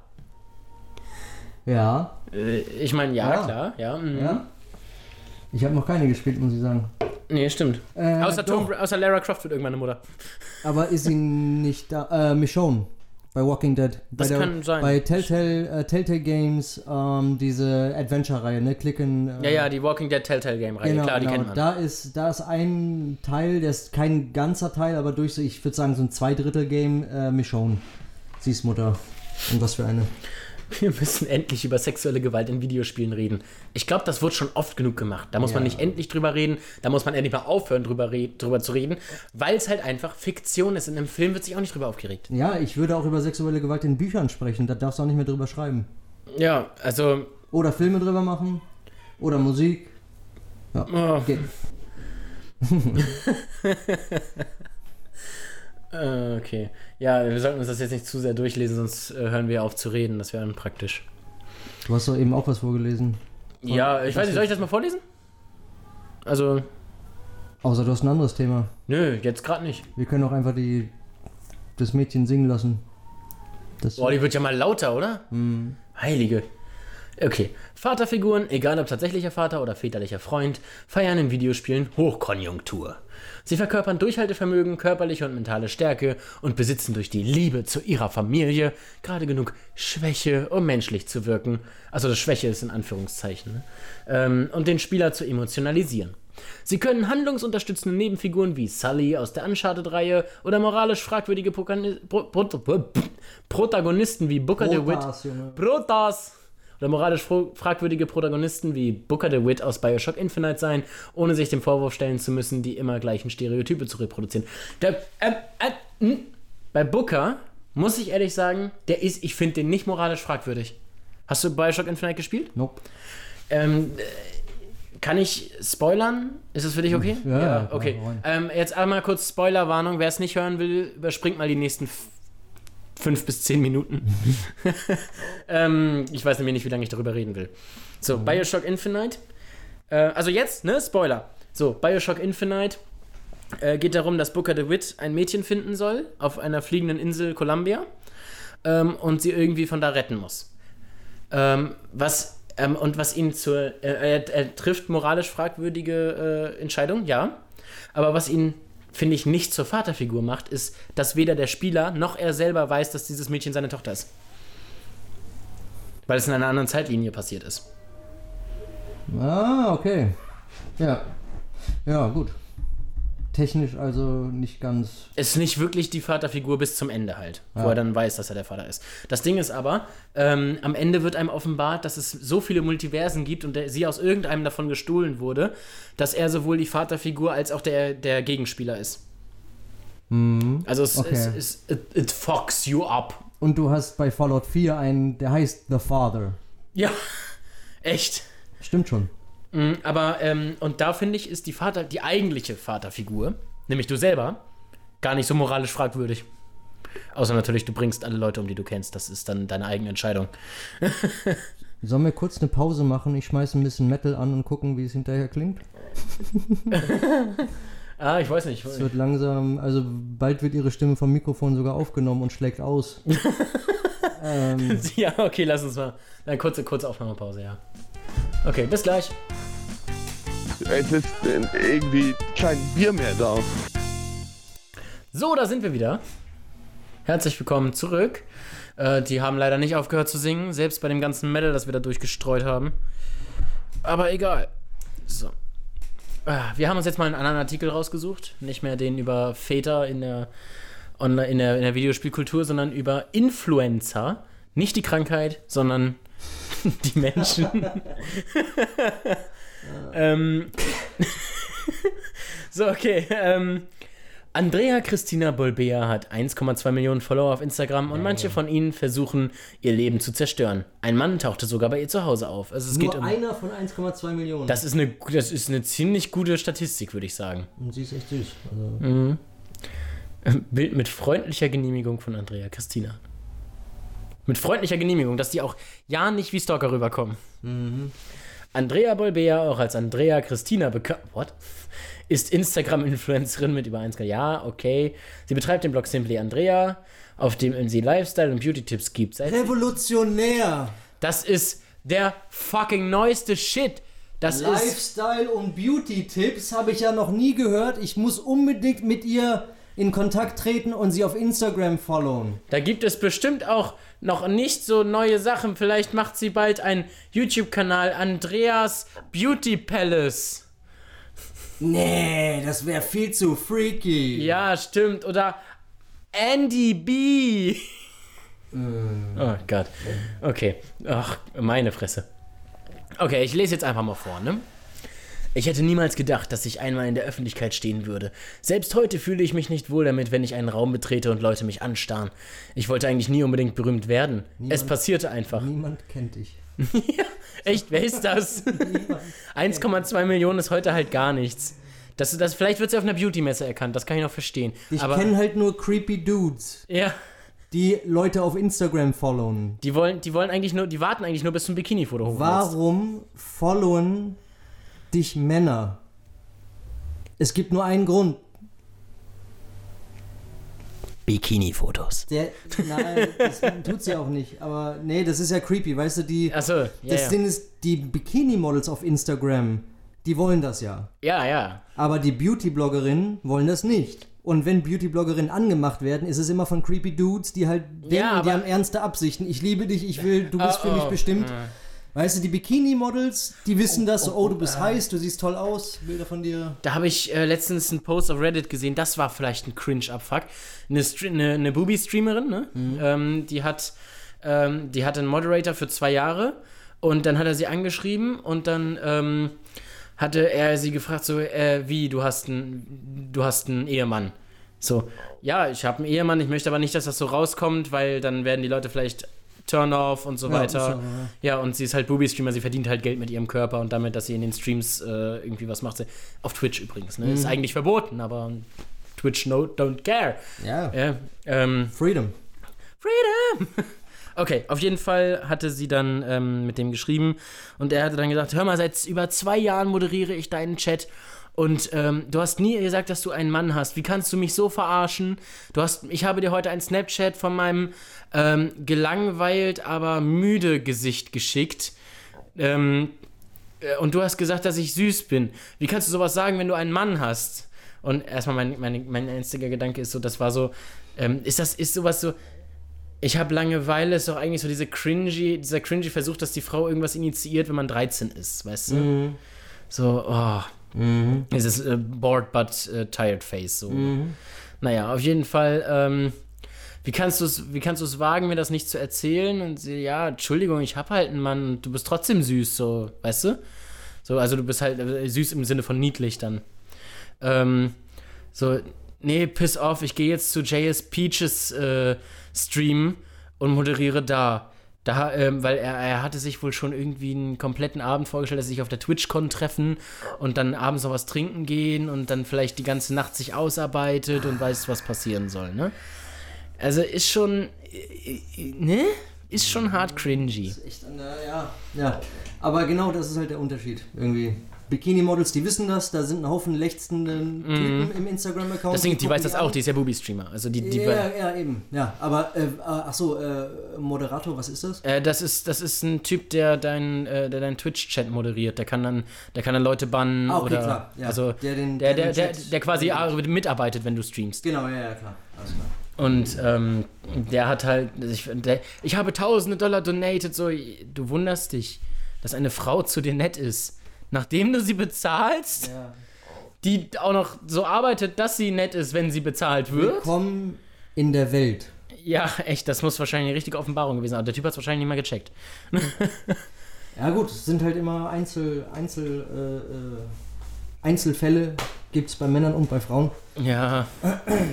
Ja, Äh, ich meine, ja, Ja. klar, ja. mhm. ja. Ich habe noch keine gespielt, muss ich sagen. Nee, stimmt. Äh, außer. Tom, außer Lara Croft wird irgendwann eine Mutter. Aber ist sie nicht da? Äh, Michonne bei Walking Dead. Bei Das kann sein. Bei Telltale, äh, Telltale Games, ähm, diese Adventure-Reihe, ne? Klicken. Äh, Ja, ja, die Walking Dead Telltale Game Reihe, Genau, klar, die genau. kennt man. Da ist, da ist ein Teil, der ist kein ganzer Teil, aber durch, so, ich würde sagen, so ein Zweidrittel-Game, äh, Michonne. Sie ist Mutter. Und was für eine. Wir müssen endlich über sexuelle Gewalt in Videospielen reden. Ich glaube, das wird schon oft genug gemacht. Da muss man Ja. nicht endlich drüber reden, da muss man endlich mal aufhören, drüber, drüber zu reden, weil es halt einfach Fiktion ist. In einem Film wird sich auch nicht drüber aufgeregt. Ja, ich würde auch über sexuelle Gewalt in Büchern sprechen, da darfst du auch nicht mehr drüber schreiben. Ja, also. Oder Filme drüber machen. Oder Musik. Ja, Oh, geht. äh, okay. Ja, wir sollten uns das jetzt nicht zu sehr durchlesen, sonst äh, hören wir auf zu reden. Das wäre unpraktisch. Du hast doch eben auch was vorgelesen. Ja, ich weiß nicht, soll ich das mal vorlesen? Also, Außer du hast ein anderes Thema. nö, jetzt gerade nicht. Wir können auch einfach die, das Mädchen singen lassen. Das, Boah, die wird ja mal lauter, oder? Heilige. Okay. Vaterfiguren, egal ob tatsächlicher Vater oder väterlicher Freund, feiern in Videospielen Hochkonjunktur. Sie verkörpern Durchhaltevermögen, körperliche und mentale Stärke und besitzen durch die Liebe zu ihrer Familie gerade genug Schwäche, um menschlich zu wirken. Also das Schwäche ist in Anführungszeichen. Ne? Ähm, und den Spieler zu emotionalisieren. Sie können handlungsunterstützende Nebenfiguren wie Sully aus der Uncharted-Reihe oder moralisch fragwürdige Protagonisten wie Booker DeWitt. Junge. Protas! Oder moralisch fragwürdige Protagonisten wie Booker DeWitt aus Bioshock Infinite sein, ohne sich dem Vorwurf stellen zu müssen, die immer gleichen Stereotype zu reproduzieren. Der, ähm, äh, hm. bei Booker muss ich ehrlich sagen, der ist, ich finde den nicht moralisch fragwürdig. Hast du Bioshock Infinite gespielt? Nope. Ähm, äh, kann ich spoilern? Ist das für dich okay? Ja, ja, okay. Ähm, jetzt einmal kurz Spoilerwarnung. Wer es nicht hören will, überspringt mal die nächsten fünf bis zehn Minuten. ähm, ich weiß nämlich nicht, wie lange ich darüber reden will. So, Bioshock Infinite. Äh, also jetzt, ne? Spoiler. So, Bioshock Infinite äh, geht darum, dass Booker DeWitt ein Mädchen finden soll auf einer fliegenden Insel Columbia ähm, und sie irgendwie von da retten muss. Ähm, was ähm, und was ihn zur äh, er, er trifft moralisch fragwürdige äh, Entscheidungen, ja. Aber was ihn finde ich nicht zur Vaterfigur macht, ist, dass weder der Spieler noch er selber weiß, dass dieses Mädchen seine Tochter ist. Weil es in einer anderen Zeitlinie passiert ist. Ah, okay. Ja. Ja, gut. Technisch also nicht ganz. ist nicht wirklich die Vaterfigur bis zum Ende halt, wo Ja. er dann weiß, dass er der Vater ist. Das Ding ist aber, ähm, am Ende wird einem offenbart, dass es so viele Multiversen gibt und der, sie aus irgendeinem davon gestohlen wurde, dass er sowohl die Vaterfigur als auch der, der Gegenspieler ist. Also es, Okay. es, es it, it fucks you up. Und du hast bei Fallout 4 einen, der heißt The Father. Ja, echt. Stimmt schon. Mhm, aber, ähm, und da finde ich, ist die Vater, die eigentliche Vaterfigur, nämlich du selber, gar nicht so moralisch fragwürdig. Außer natürlich, du bringst alle Leute um, die du kennst. Das ist dann deine eigene Entscheidung. Sollen wir kurz eine Pause machen? Ich schmeiße ein bisschen Metal an und gucken, wie es hinterher klingt. Ah, ich weiß nicht. Es wird langsam, also bald wird ihre Stimme vom Mikrofon sogar aufgenommen und schlägt aus. ähm, Ja, okay, lass uns mal. Dann kurze, kurze Aufnahmepause, ja. Okay, bis gleich. Es ist äh, irgendwie kein Bier mehr da. So, da sind wir wieder. Herzlich willkommen zurück. Äh, die haben leider nicht aufgehört zu singen, selbst bei dem ganzen Metal, das wir da durchgestreut haben. Aber egal. So. Ah, Wir haben uns jetzt mal einen anderen Artikel rausgesucht. Nicht mehr den über Väter in der, Online, in der, in der Videospielkultur, sondern über Influencer. Nicht die Krankheit, sondern die Menschen. ähm, so, okay. Ähm, Andrea Christina Bolbea hat 1,2 Millionen Follower auf Instagram und manche von ihnen versuchen, ihr Leben zu zerstören. Ein Mann tauchte sogar bei ihr zu Hause auf. Also es geht nur um. einer von 1,2 Millionen. Das ist, eine, das ist eine ziemlich gute Statistik, würde ich sagen. und sie ist echt süß. Also, Bild mit freundlicher Genehmigung von Andrea Christina. Mit freundlicher Genehmigung, dass die auch ja nicht wie Stalker rüberkommen. Andrea Bolbea, auch als Andrea Christina bekannt, what? Ist Instagram-Influencerin mit über 1 Ja, okay. Sie betreibt den Blog Simply Andrea, auf dem sie Lifestyle- und Beauty-Tipps gibt. Seit Revolutionär! das ist der fucking neueste Shit. Das. Lifestyle und Beauty-Tipps habe ich ja noch nie gehört. Ich muss unbedingt mit ihr in Kontakt treten und sie auf Instagram followen. Da gibt es bestimmt auch noch nicht so neue Sachen. Vielleicht macht sie bald einen YouTube-Kanal Andreas Beauty Palace. Nee, das wäre viel zu freaky. Ja, stimmt. Oder Andy B. Oh Gott. Okay. Ach, meine Fresse. Okay, ich lese jetzt einfach mal vor, ne? Ich hätte niemals gedacht, dass ich einmal in der Öffentlichkeit stehen würde. Selbst heute fühle ich mich nicht wohl damit, wenn ich einen Raum betrete und Leute mich anstarren. Ich wollte eigentlich nie unbedingt berühmt werden. es passierte einfach. Niemand kennt dich. ja, echt, wer ist das? 1,2 Millionen ist heute halt gar nichts. Das, das, vielleicht wird sie auf einer Beauty-Messe erkannt, das kann ich noch verstehen. Ich kenne halt nur creepy Dudes, ja, die Leute auf Instagram followen. die wollen, die wollen eigentlich nur, die warten eigentlich nur bis zum Bikini-Foto hochlädst. Warum followen dich Männer? Es gibt nur einen Grund. Bikini-Fotos. Der, nein, das tut's ja auch nicht. Aber nee, das ist ja creepy, weißt du, die. Achso, ja, das ja. Ding ist, die Bikini-Models auf Instagram, die wollen das ja. Ja, ja. Aber die Beauty-Bloggerinnen wollen das nicht. Und wenn Beauty-Bloggerinnen angemacht werden, ist es immer von creepy Dudes, die halt denken, die aber- haben ernste Absichten. Ich liebe dich, ich will, du bist für Oh, mich oh, bestimmt. Weißt du, die Bikini-Models, die wissen das, so, oh, du bist heiß, du siehst toll aus, Bilder von dir. Da habe ich äh, letztens einen Post auf Reddit gesehen, das war vielleicht ein Cringe-Abfuck. Eine, eine, eine Booby-Streamerin, ne? Ähm, die hat, ähm, die hat einen Moderator für zwei Jahre und dann hat er sie angeschrieben und dann ähm, hatte er sie gefragt, so, äh, wie, du hast einen, du hast einen Ehemann. So, ja, ich habe einen Ehemann, ich möchte aber nicht, dass das so rauskommt, weil dann werden die Leute vielleicht Turn-off und so Ja, ist weiter. ja, Ja, und sie ist halt Booby-Streamer, sie verdient halt Geld mit ihrem Körper und damit, dass sie in den Streams äh, irgendwie was macht. Auf Twitch übrigens, ne? Ist eigentlich verboten, aber Twitch no, don't care. Ja, Ja, ähm, Freedom. Freedom! Okay, auf jeden Fall hatte sie dann ähm, mit dem geschrieben und er hatte dann gesagt, hör mal, seit über zwei Jahren moderiere ich deinen Chat und ähm, du hast nie gesagt, dass du einen Mann hast. Wie kannst du mich so verarschen? Du hast, ich habe dir heute ein Snapchat von meinem ähm, gelangweilt, aber müde Gesicht geschickt. Ähm, äh, und du hast gesagt, dass ich süß bin. Wie kannst du sowas sagen, wenn du einen Mann hast? Und erstmal mein, mein, mein einziger Gedanke ist so, das war so, ähm, ist das, ist sowas so, ich habe Langeweile, ist doch eigentlich so diese cringy, dieser cringy Versuch, dass die Frau irgendwas initiiert, wenn man 13 ist, weißt du? So, oh. Dieses äh, bored but äh, tired face, so. Naja, auf jeden Fall, ähm, wie kannst du es, wie kannst du es wagen, mir das nicht zu erzählen? Und sie, ja, Entschuldigung, ich hab halt einen Mann und du bist trotzdem süß, so, weißt du? So, also du bist halt äh, süß im Sinne von niedlich dann. Ähm, so, nee, piss off, ich gehe jetzt zu JS Peaches äh, Stream und moderiere da. Da, ähm, weil er, er hatte sich wohl schon irgendwie einen kompletten Abend vorgestellt, dass sie sich auf der TwitchCon treffen und dann abends noch was trinken gehen und dann vielleicht die ganze Nacht sich ausarbeitet und weiß, was passieren soll, ne? Also ist schon, äh, äh, ne? Ist schon hart cringy. Echt, na, ja. Ja, aber genau das ist halt der Unterschied irgendwie. Bikini-Models, die wissen das, da sind ein Haufen lechzenden Typen im Instagram-Account. Deswegen, Mhm. die gucken weiß das an. auch, die ist ja Booby-Streamer. Also die, die ja, ja, eben. Ja, aber, äh, ach so, äh, Moderator, was ist das? Äh, das ist, das ist ein Typ, der deinen äh, der deinen Twitch-Chat moderiert. Der kann dann, der kann dann Leute bannen Ah, okay, oder klar, ja. also Der den- der, der den der, der quasi mitarbeitet, wenn du streamst. Genau, ja, ja, klar. Alles klar. Und ähm, der hat halt, ich, der, ich habe tausende Dollar donated, so, du wunderst dich, dass eine Frau zu dir nett ist. Nachdem du sie bezahlst, Ja. die auch noch so arbeitet, dass sie nett ist, wenn sie bezahlt wird. Willkommen in der Welt. Ja, echt, das muss wahrscheinlich eine richtige Offenbarung gewesen sein. Aber der Typ hat es wahrscheinlich nicht mal gecheckt. Ja gut, es sind halt immer Einzel, Einzel, äh, äh, Einzelfälle gibt es bei Männern und bei Frauen. Ja.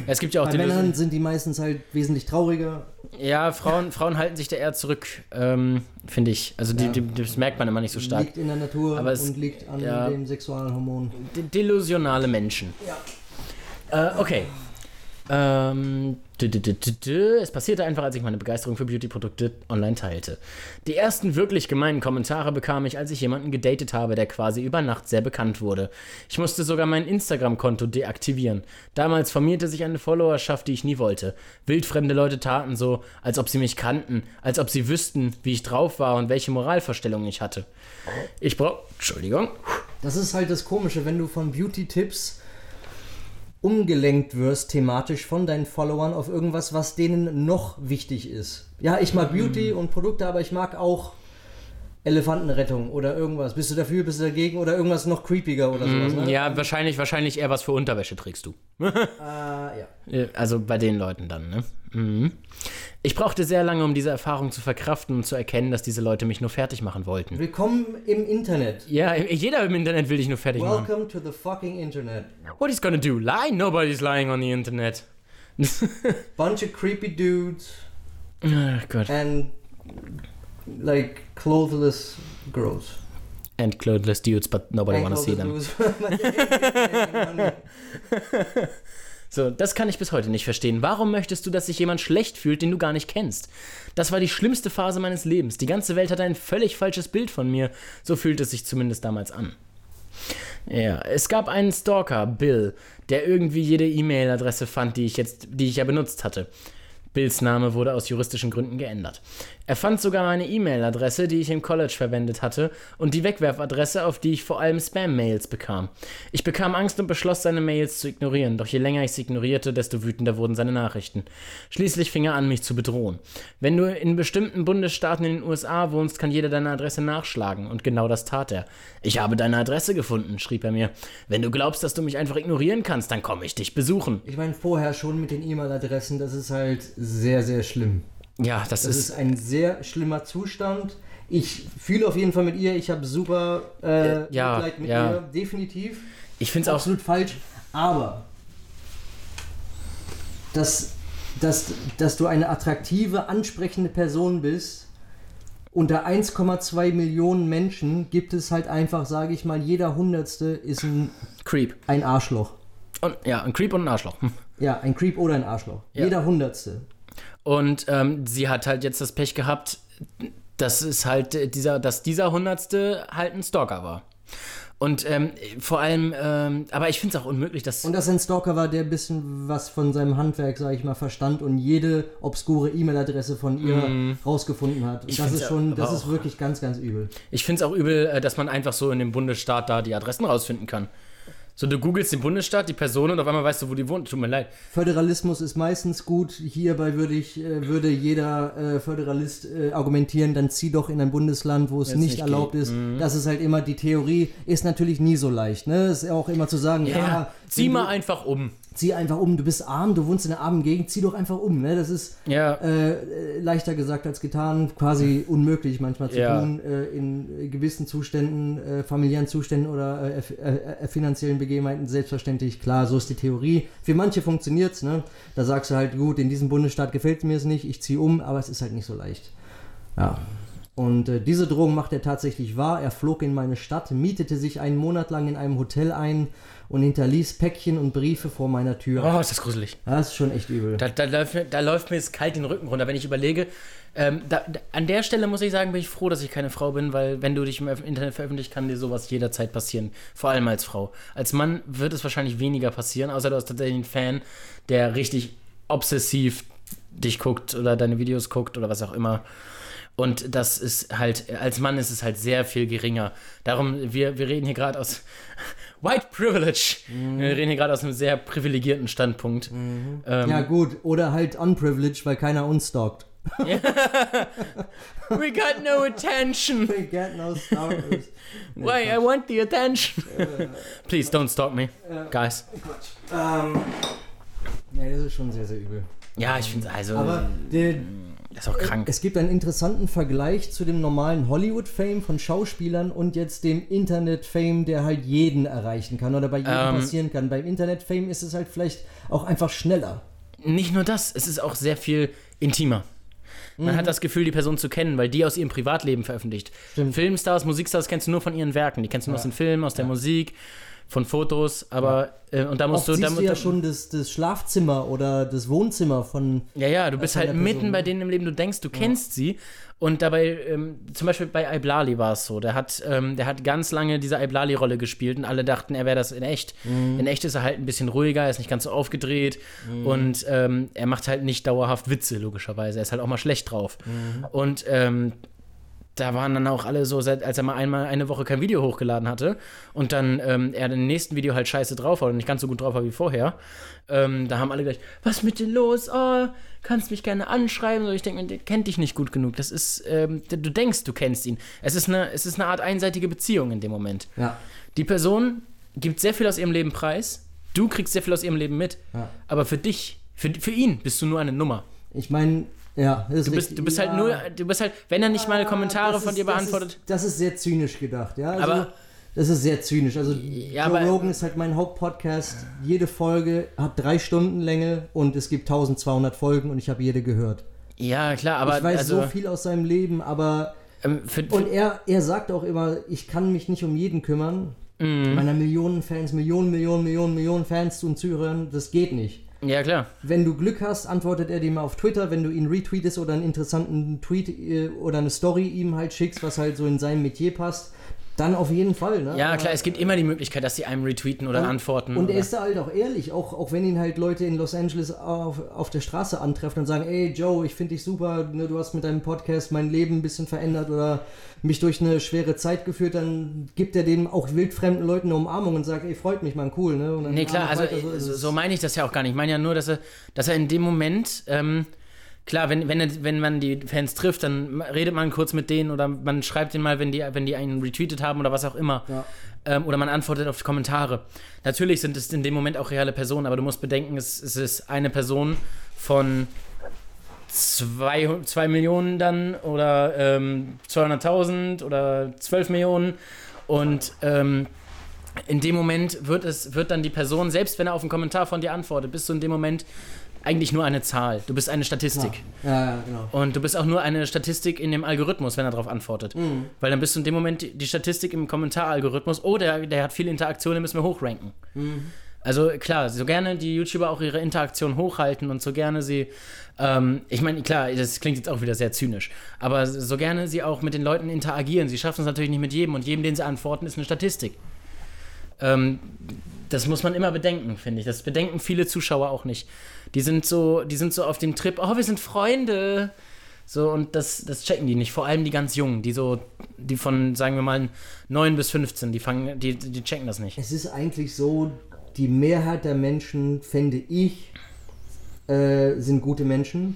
Es gibt ja auch Bei die Männern sind die meistens halt wesentlich trauriger. Ja, Frauen, Frauen halten sich da eher zurück, ähm, finde ich. Also die, Ja. die, das merkt man immer nicht so stark. Liegt in der Natur Aber es- und liegt an ja. den Sexualhormonen. De delusionale Menschen. Ja. Äh, okay. Ähm, es passierte einfach, als ich meine Begeisterung für Beauty-Produkte online teilte. Die ersten wirklich gemeinen Kommentare bekam ich, als ich jemanden gedatet habe, der quasi über Nacht sehr bekannt wurde. Ich musste sogar mein Instagram-Konto deaktivieren. Damals formierte sich eine Followerschaft, die ich nie wollte. Wildfremde Leute taten so, als ob sie mich kannten, als ob sie wüssten, wie ich drauf war und welche Moralvorstellungen ich hatte. Ich brauch... Entschuldigung. Das ist halt das Komische, wenn du von Beauty-Tipps umgelenkt wirst thematisch von deinen Followern auf irgendwas, was denen noch wichtig ist. Ja, ich mag Beauty und Produkte, aber ich mag auch Elefantenrettung oder irgendwas. Bist du dafür, bist du dagegen oder irgendwas noch creepiger oder sowas, ne? Ja, wahrscheinlich, wahrscheinlich eher was für Unterwäsche trägst du. Ah, ja. Äh, Also bei den Leuten dann, ne? Mhm. Ich brauchte sehr lange, um diese Erfahrung zu verkraften und zu erkennen, dass diese Leute mich nur fertig machen wollten. Willkommen im Internet. Ja, jeder im Internet will dich nur fertig machen. Welcome to the fucking Internet. What is gonna do? Lie? Nobody's lying on the Internet. Bunch of creepy dudes Ach Gott. and like clothless girls. And clothless dudes, but nobody wanna see them. So, das kann ich bis heute nicht verstehen. Warum möchtest du, dass sich jemand schlecht fühlt, den du gar nicht kennst? Das war die schlimmste Phase meines Lebens. Die ganze Welt hatte ein völlig falsches Bild von mir. So fühlt es sich zumindest damals an. Ja, es gab einen Stalker, Bill, der irgendwie jede E-Mail-Adresse fand, die ich jetzt, die ich ja benutzt hatte. Bills Name wurde aus juristischen Gründen geändert. Er fand sogar meine E-Mail-Adresse, die ich im College verwendet hatte, und die Wegwerfadresse, auf die ich vor allem Spam-Mails bekam. Ich bekam Angst und beschloss, seine Mails zu ignorieren, doch je länger ich sie ignorierte, desto wütender wurden seine Nachrichten. Schließlich fing er an, mich zu bedrohen. Wenn du in bestimmten Bundesstaaten in den USA wohnst, kann jeder deine Adresse nachschlagen, und genau das tat er. Ich habe deine Adresse gefunden, schrieb er mir. Wenn du glaubst, dass du mich einfach ignorieren kannst, dann komme ich dich besuchen. Ich meine, vorher schon mit den E-Mail-Adressen, das ist halt sehr, sehr schlimm. Ja, das, Das ist, ist ein sehr schlimmer Zustand. Ich fühle auf jeden Fall mit ihr, ich habe super äh, Ja, Mitleid mit ja. ihr, definitiv. ich finde es auch Absolut falsch. Aber dass, dass, dass du eine attraktive, ansprechende Person bist, unter 1,2 Millionen Menschen gibt es halt einfach, sage ich mal, jeder Hundertste ist ein, Creep. ein Arschloch. Und, ja, ein Creep und ein Arschloch. Ja, ein Creep oder ein Arschloch. Ja. Jeder Hundertste. Und ähm, sie hat halt jetzt das Pech gehabt, dass es halt dieser, dass dieser Hundertste halt ein Stalker war. Und ähm, vor allem, ähm, aber ich finde es auch unmöglich, dass. Und dass ein Stalker war, der ein bisschen was von seinem Handwerk, sage ich mal, verstand und jede obskure E-Mail-Adresse von ihr rausgefunden hat. Und. Ich das ist schon, das ist wirklich ganz, ganz übel. Ich finde es auch übel, äh, dass man einfach so in dem Bundesstaat da die Adressen rausfinden kann. So, du googelst den Bundesstaat, die Person und auf einmal weißt du, wo die wohnt. Tut mir leid. Föderalismus ist meistens gut. Hierbei würde ich, äh, würde jeder äh, Föderalist äh, argumentieren, dann zieh doch in ein Bundesland, wo es nicht, nicht erlaubt geht. ist. Das ist halt immer die Theorie, ist natürlich nie so leicht. Ne? Ist auch immer zu sagen, ja, zieh wenn mal einfach um. Zieh einfach um, du bist arm, du wohnst in einer armen Gegend, zieh doch einfach um. Ne? Das ist Ja. äh, leichter gesagt als getan, quasi unmöglich manchmal zu Ja. tun, äh, in gewissen Zuständen, äh, familiären Zuständen oder äh, äh, äh, finanziellen Begebenheiten selbstverständlich. Klar, so ist die Theorie. Für manche funktioniert's, ne? Da sagst du halt, gut, in diesem Bundesstaat gefällt mir es nicht, ich ziehe um, aber es ist halt nicht so leicht. Ja. Und diese Drohung macht er tatsächlich wahr. Er flog in meine Stadt, mietete sich einen Monat lang in einem Hotel ein und hinterließ Päckchen und Briefe vor meiner Tür. Oh, ist das gruselig. Das ist schon echt übel. Da, da, läuft, mir- da läuft mir jetzt kalt den Rücken runter, wenn ich überlege. Ähm, da, an der Stelle muss ich sagen, bin ich froh, dass ich keine Frau bin, weil wenn du dich im Internet veröffentlicht, kann dir sowas jederzeit passieren. Vor allem als Frau. Als Mann wird es wahrscheinlich weniger passieren, außer du hast tatsächlich einen Fan, der richtig obsessiv dich guckt oder deine Videos guckt oder was auch immer. Und das ist halt, als Mann ist es halt sehr viel geringer. Darum, wir, wir reden hier gerade aus White Privilege. Wir reden hier gerade aus einem sehr privilegierten Standpunkt. Ähm, Ja, gut. Oder halt unprivileged, weil keiner uns stalkt. We got no attention. We get no stalkers. Why? I want the attention. Please don't stalk me, guys. ähm, ja, das ist schon sehr, sehr übel. Ja, ich finde also, Aber der, das ist auch krank. es gibt einen interessanten Vergleich zu dem normalen Hollywood-Fame von Schauspielern und jetzt dem Internet-Fame, der halt jeden erreichen kann oder bei jedem Ähm. passieren kann. Beim Internet-Fame ist es halt vielleicht auch einfach schneller. Nicht nur das, es ist auch sehr viel intimer. Man hat das Gefühl, die Person zu kennen, weil die aus ihrem Privatleben veröffentlicht. Stimmt. Filmstars, Musikstars kennst du nur von ihren Werken. Die kennst du nur aus den Filmen, aus der Musik. Von Fotos, aber äh, und da musst Oft du, siehst da, du ja schon das, das Schlafzimmer oder das Wohnzimmer von. Ja, ja, du bist halt Person, mitten bei ne? denen im Leben, du denkst, du kennst sie. Und dabei, ähm, zum Beispiel bei Iblali war es so, der hat, ähm, der hat ganz lange diese Iblali-Rolle gespielt und alle dachten, er wäre das in echt. Mhm. In echt ist er halt ein bisschen ruhiger, er ist nicht ganz so aufgedreht und ähm, er macht halt nicht dauerhaft Witze, logischerweise. Er ist halt auch mal schlecht drauf. Mhm. Und ähm, da waren dann auch alle so, seit- als er mal einmal eine Woche kein Video hochgeladen hatte und dann ähm, er im nächsten Video halt scheiße drauf war und nicht ganz so gut drauf war wie vorher, ähm, da haben alle gleich, was mit dir los? Oh, kannst mich gerne anschreiben. So, ich denke mir, der kennt dich nicht gut genug. Das ist, ähm, du denkst, du kennst ihn. Es ist, eine, es ist eine Art einseitige Beziehung in dem Moment. Ja. Die Person gibt sehr viel aus ihrem Leben preis, du kriegst sehr viel aus ihrem Leben mit, Ja. aber für dich, für, für ihn bist du nur eine Nummer. Ich meine, ja, das ist Du bist, richtig. du bist ja. halt nur, du bist halt, wenn er nicht mal Kommentare Das von ist- dir beantwortet. Ist, das ist sehr zynisch gedacht, ja. Also, Aber- das ist sehr zynisch. Also Ja, Joe Rogan ist halt mein Hauptpodcast. Jede Folge hat drei Stunden Länge und es gibt 1200 Folgen und ich habe jede gehört. Ja, klar, aber ich weiß also, so viel aus seinem Leben, aber ähm, für, und er, er sagt auch immer, ich kann mich nicht um jeden kümmern. Mhm. Meiner Millionen Fans, Millionen, Millionen, Millionen, Millionen Fans und Zuhörern, das geht nicht. Ja klar. Wenn du Glück hast, antwortet er dir mal auf Twitter, wenn du ihn retweetest oder einen interessanten Tweet äh, oder eine Story ihm halt schickst, was halt so in sein Metier passt, dann auf jeden Fall, ne? Ja, klar, es gibt immer die Möglichkeit, dass sie einem retweeten oder antworten. Und er ist da halt auch ehrlich, auch, auch wenn ihn halt Leute in Los Angeles auf, auf der Straße antreffen und sagen, ey Joe, ich finde dich super, ne, du hast mit deinem Podcast mein Leben ein bisschen verändert oder mich durch eine schwere Zeit geführt, dann gibt er dem auch wildfremden Leuten eine Umarmung und sagt, ey, freut mich, Mann, cool, ne? Und nee, klar, also weiter, so, so meine ich das ja auch gar nicht. Ich meine ja nur, dass er, dass er in dem Moment, ähm, klar, wenn, wenn, wenn man die Fans trifft, dann redet man kurz mit denen oder man schreibt denen mal, wenn die, wenn die einen retweetet haben oder was auch immer. Ja. Ähm, oder man antwortet auf die Kommentare. Natürlich sind es in dem Moment auch reale Personen, aber du musst bedenken, es, es ist eine Person von zwei, zwei Millionen dann oder ähm, 200.000 oder 12 Millionen und ähm, in dem Moment wird es wird dann die Person, selbst wenn er auf einen Kommentar von dir antwortet, bist du in dem Moment eigentlich nur eine Zahl. Du bist eine Statistik. Ja, ja, genau. Und du bist auch nur eine Statistik in dem Algorithmus, wenn er darauf antwortet. Mhm. Weil dann bist du in dem Moment die, die Statistik im Kommentaralgorithmus, oh, der, der hat viele Interaktionen, müssen wir hochranken. Mhm. Also klar, so gerne die YouTuber auch ihre Interaktion hochhalten und so gerne sie, ähm, ich meine, klar, das klingt jetzt auch wieder sehr zynisch, aber so gerne sie auch mit den Leuten interagieren. Sie schaffen es natürlich nicht mit jedem und jedem, den sie antworten, ist eine Statistik. Ähm, das muss man immer bedenken, finde ich. Das bedenken viele Zuschauer auch nicht. Die sind so, die sind so auf dem Trip, oh, wir sind Freunde. So, und das, das checken die nicht. Vor allem die ganz Jungen, die so, die von, sagen wir mal, 9 bis 15, die fangen, die, die checken das nicht. Es ist eigentlich so, die Mehrheit der Menschen, fände ich, äh, sind gute Menschen.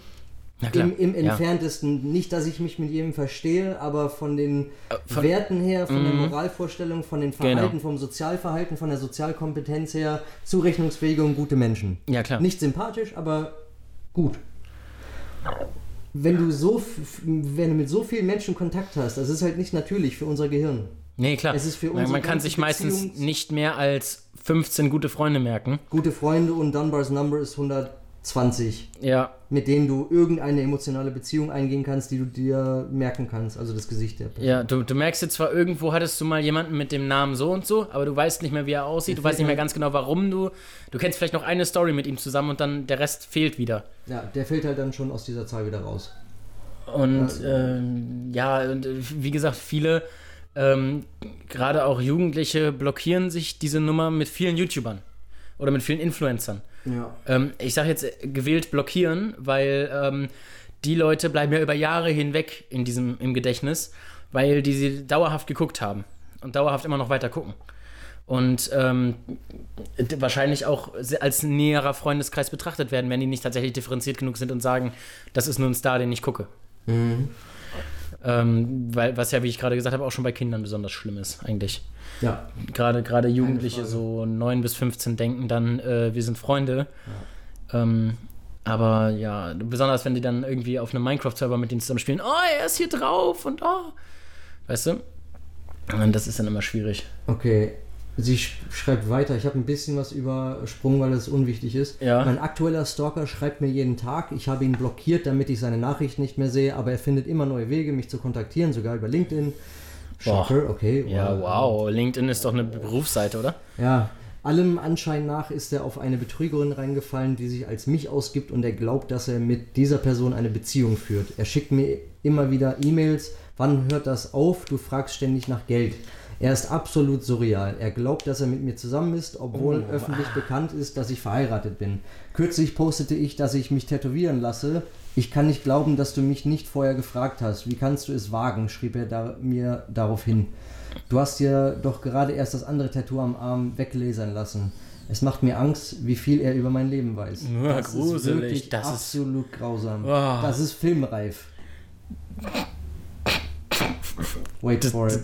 Im, im ja. entferntesten. Nicht, dass ich mich mit jedem verstehe, aber von den Äh, von- Werten her, von der Moralvorstellung, von den Genau. Verhalten, vom Sozialverhalten, von der Sozialkompetenz her, zurechnungsfähige und gute Menschen. Ja, klar. Nicht sympathisch, aber gut. Wenn du so, wenn du mit so vielen Menschen Kontakt hast, das ist halt nicht natürlich für unser Gehirn. Nee, klar. Es ist für man, unsere man kann sich meistens nicht mehr als 15 gute Freunde merken. Gute Freunde und Dunbars Number ist 120, Ja, mit denen du irgendeine emotionale Beziehung eingehen kannst, die du dir merken kannst, also das Gesicht der Person. ja. Du, du merkst jetzt zwar, irgendwo hattest du mal jemanden mit dem Namen so und so, aber du weißt nicht mehr, wie er aussieht. Du weißt nicht mehr ganz genau, warum du. Du kennst vielleicht noch eine Story mit ihm zusammen und dann der Rest fehlt wieder. Ja, der fällt halt dann schon aus dieser Zahl wieder raus. Und ähm, ja, und äh, wie gesagt, viele, ähm, gerade auch Jugendliche, blockieren sich diese Nummer mit vielen YouTubern oder mit vielen Influencern. Ja. Ähm, ich sage jetzt äh, gewählt blockieren, weil ähm, die Leute bleiben ja über Jahre hinweg in diesem, im Gedächtnis, weil die sie dauerhaft geguckt haben und dauerhaft immer noch weiter gucken. Und ähm, wahrscheinlich auch als näherer Freundeskreis betrachtet werden, wenn die nicht tatsächlich differenziert genug sind und sagen, das ist nur ein Star, den ich gucke. Ähm, weil, was ja, wie ich gerade gesagt habe, auch schon bei Kindern besonders schlimm ist, eigentlich. Ja. Gerade, gerade Jugendliche, so 9 bis 15, denken dann, äh, wir sind Freunde. Ähm, aber ja, besonders wenn die dann irgendwie auf einem Minecraft-Server mit denen zusammen spielen, oh, er ist hier drauf und oh. Weißt du? Und das ist dann immer schwierig. Okay. Sie sch schreibt weiter. Ich habe ein bisschen was übersprungen, weil das unwichtig ist. Ja. Mein aktueller Stalker schreibt mir jeden Tag. Ich habe ihn blockiert, damit ich seine Nachrichten nicht mehr sehe, aber er findet immer neue Wege, mich zu kontaktieren, sogar über LinkedIn. Shocker, okay. Ja, Oder- wow. LinkedIn ist doch eine Berufsseite, oder? Ja, allem Anschein nach ist er auf eine Betrügerin reingefallen, die sich als mich ausgibt und er glaubt, dass er mit dieser Person eine Beziehung führt. Er schickt mir immer wieder E-Mails, wann hört das auf? Du fragst ständig nach Geld. Er ist absolut surreal. Er glaubt, dass er mit mir zusammen ist, obwohl öffentlich bekannt ist, dass ich verheiratet bin. Kürzlich postete ich, dass ich mich tätowieren lasse. Ich kann nicht glauben, dass du mich nicht vorher gefragt hast. Wie kannst du es wagen? schrieb er da, mir daraufhin. Du hast dir doch gerade erst das andere Tattoo am Arm weglasern lassen. Es macht mir Angst, wie viel er über mein Leben weiß. Ja, das gruselig. ist wirklich Das ist- absolut grausam. Ah. Das ist filmreif. Wait for it.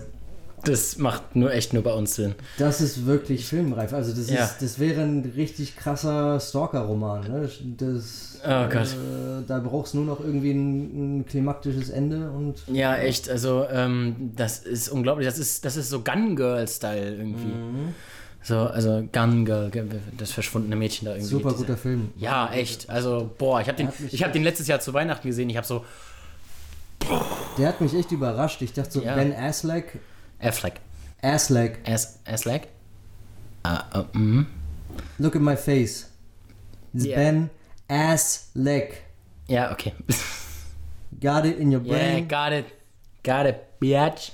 Das macht nur echt nur bei uns Sinn. Das ist wirklich filmreif. Also das, Ja. ist, das wäre ein richtig krasser Stalker-Roman. Ne? Das, Oh Gott. Äh, da brauchst du nur noch irgendwie ein, ein klimaktisches Ende und Ja, echt. Also, ähm, das ist unglaublich. Das ist, das ist so Gun Girl-Style irgendwie. Mhm. So, also Gun Girl, das verschwundene Mädchen da irgendwie. super Diese- guter Film. Ja, echt. Also, boah, ich habe den, ich hab den letztes Jahr zu Weihnachten gesehen. Ich habe so, Der hat mich echt überrascht. Ich dachte so, Ja. Ben Affleck, Affleck. Ass, Affleck? Ah, ah, mhm. look at my face. It's Yeah. Ben Affleck. Ja, okay. Got it in your Yeah, brain. got it. Got it, bitch.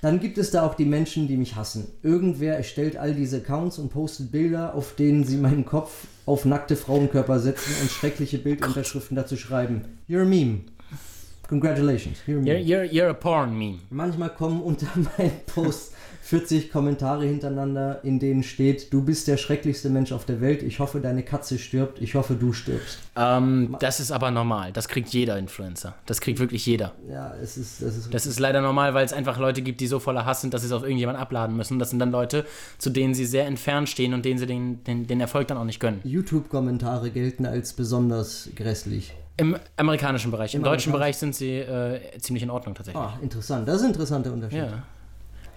Dann gibt es da auch die Menschen, die mich hassen. Irgendwer erstellt all diese Accounts und postet Bilder, auf denen sie meinen Kopf auf nackte Frauenkörper setzen und schreckliche Bildunterschriften dazu schreiben. You're a meme. Congratulations. You're. You're, you're, a porn meme. Manchmal kommen unter meinen Post 40 Kommentare hintereinander, in denen steht, du bist der schrecklichste Mensch auf der Welt, ich hoffe, deine Katze stirbt, ich hoffe, du stirbst. Ähm, das ist aber normal. Das kriegt jeder Influencer. Das kriegt wirklich jeder. Ja, es ist, es ist Das ist leider normal, weil es einfach Leute gibt, die so voller Hass sind, dass sie es auf irgendjemand abladen müssen. Das sind dann Leute, zu denen sie sehr entfernt stehen und denen sie den, den, den Erfolg dann auch nicht gönnen. YouTube-Kommentare gelten als besonders grässlich. Im amerikanischen Bereich. Im, Im deutschen Bereich sind sie äh, ziemlich in Ordnung tatsächlich. Ah, interessant. Das ist ein interessanter Unterschied. Ja.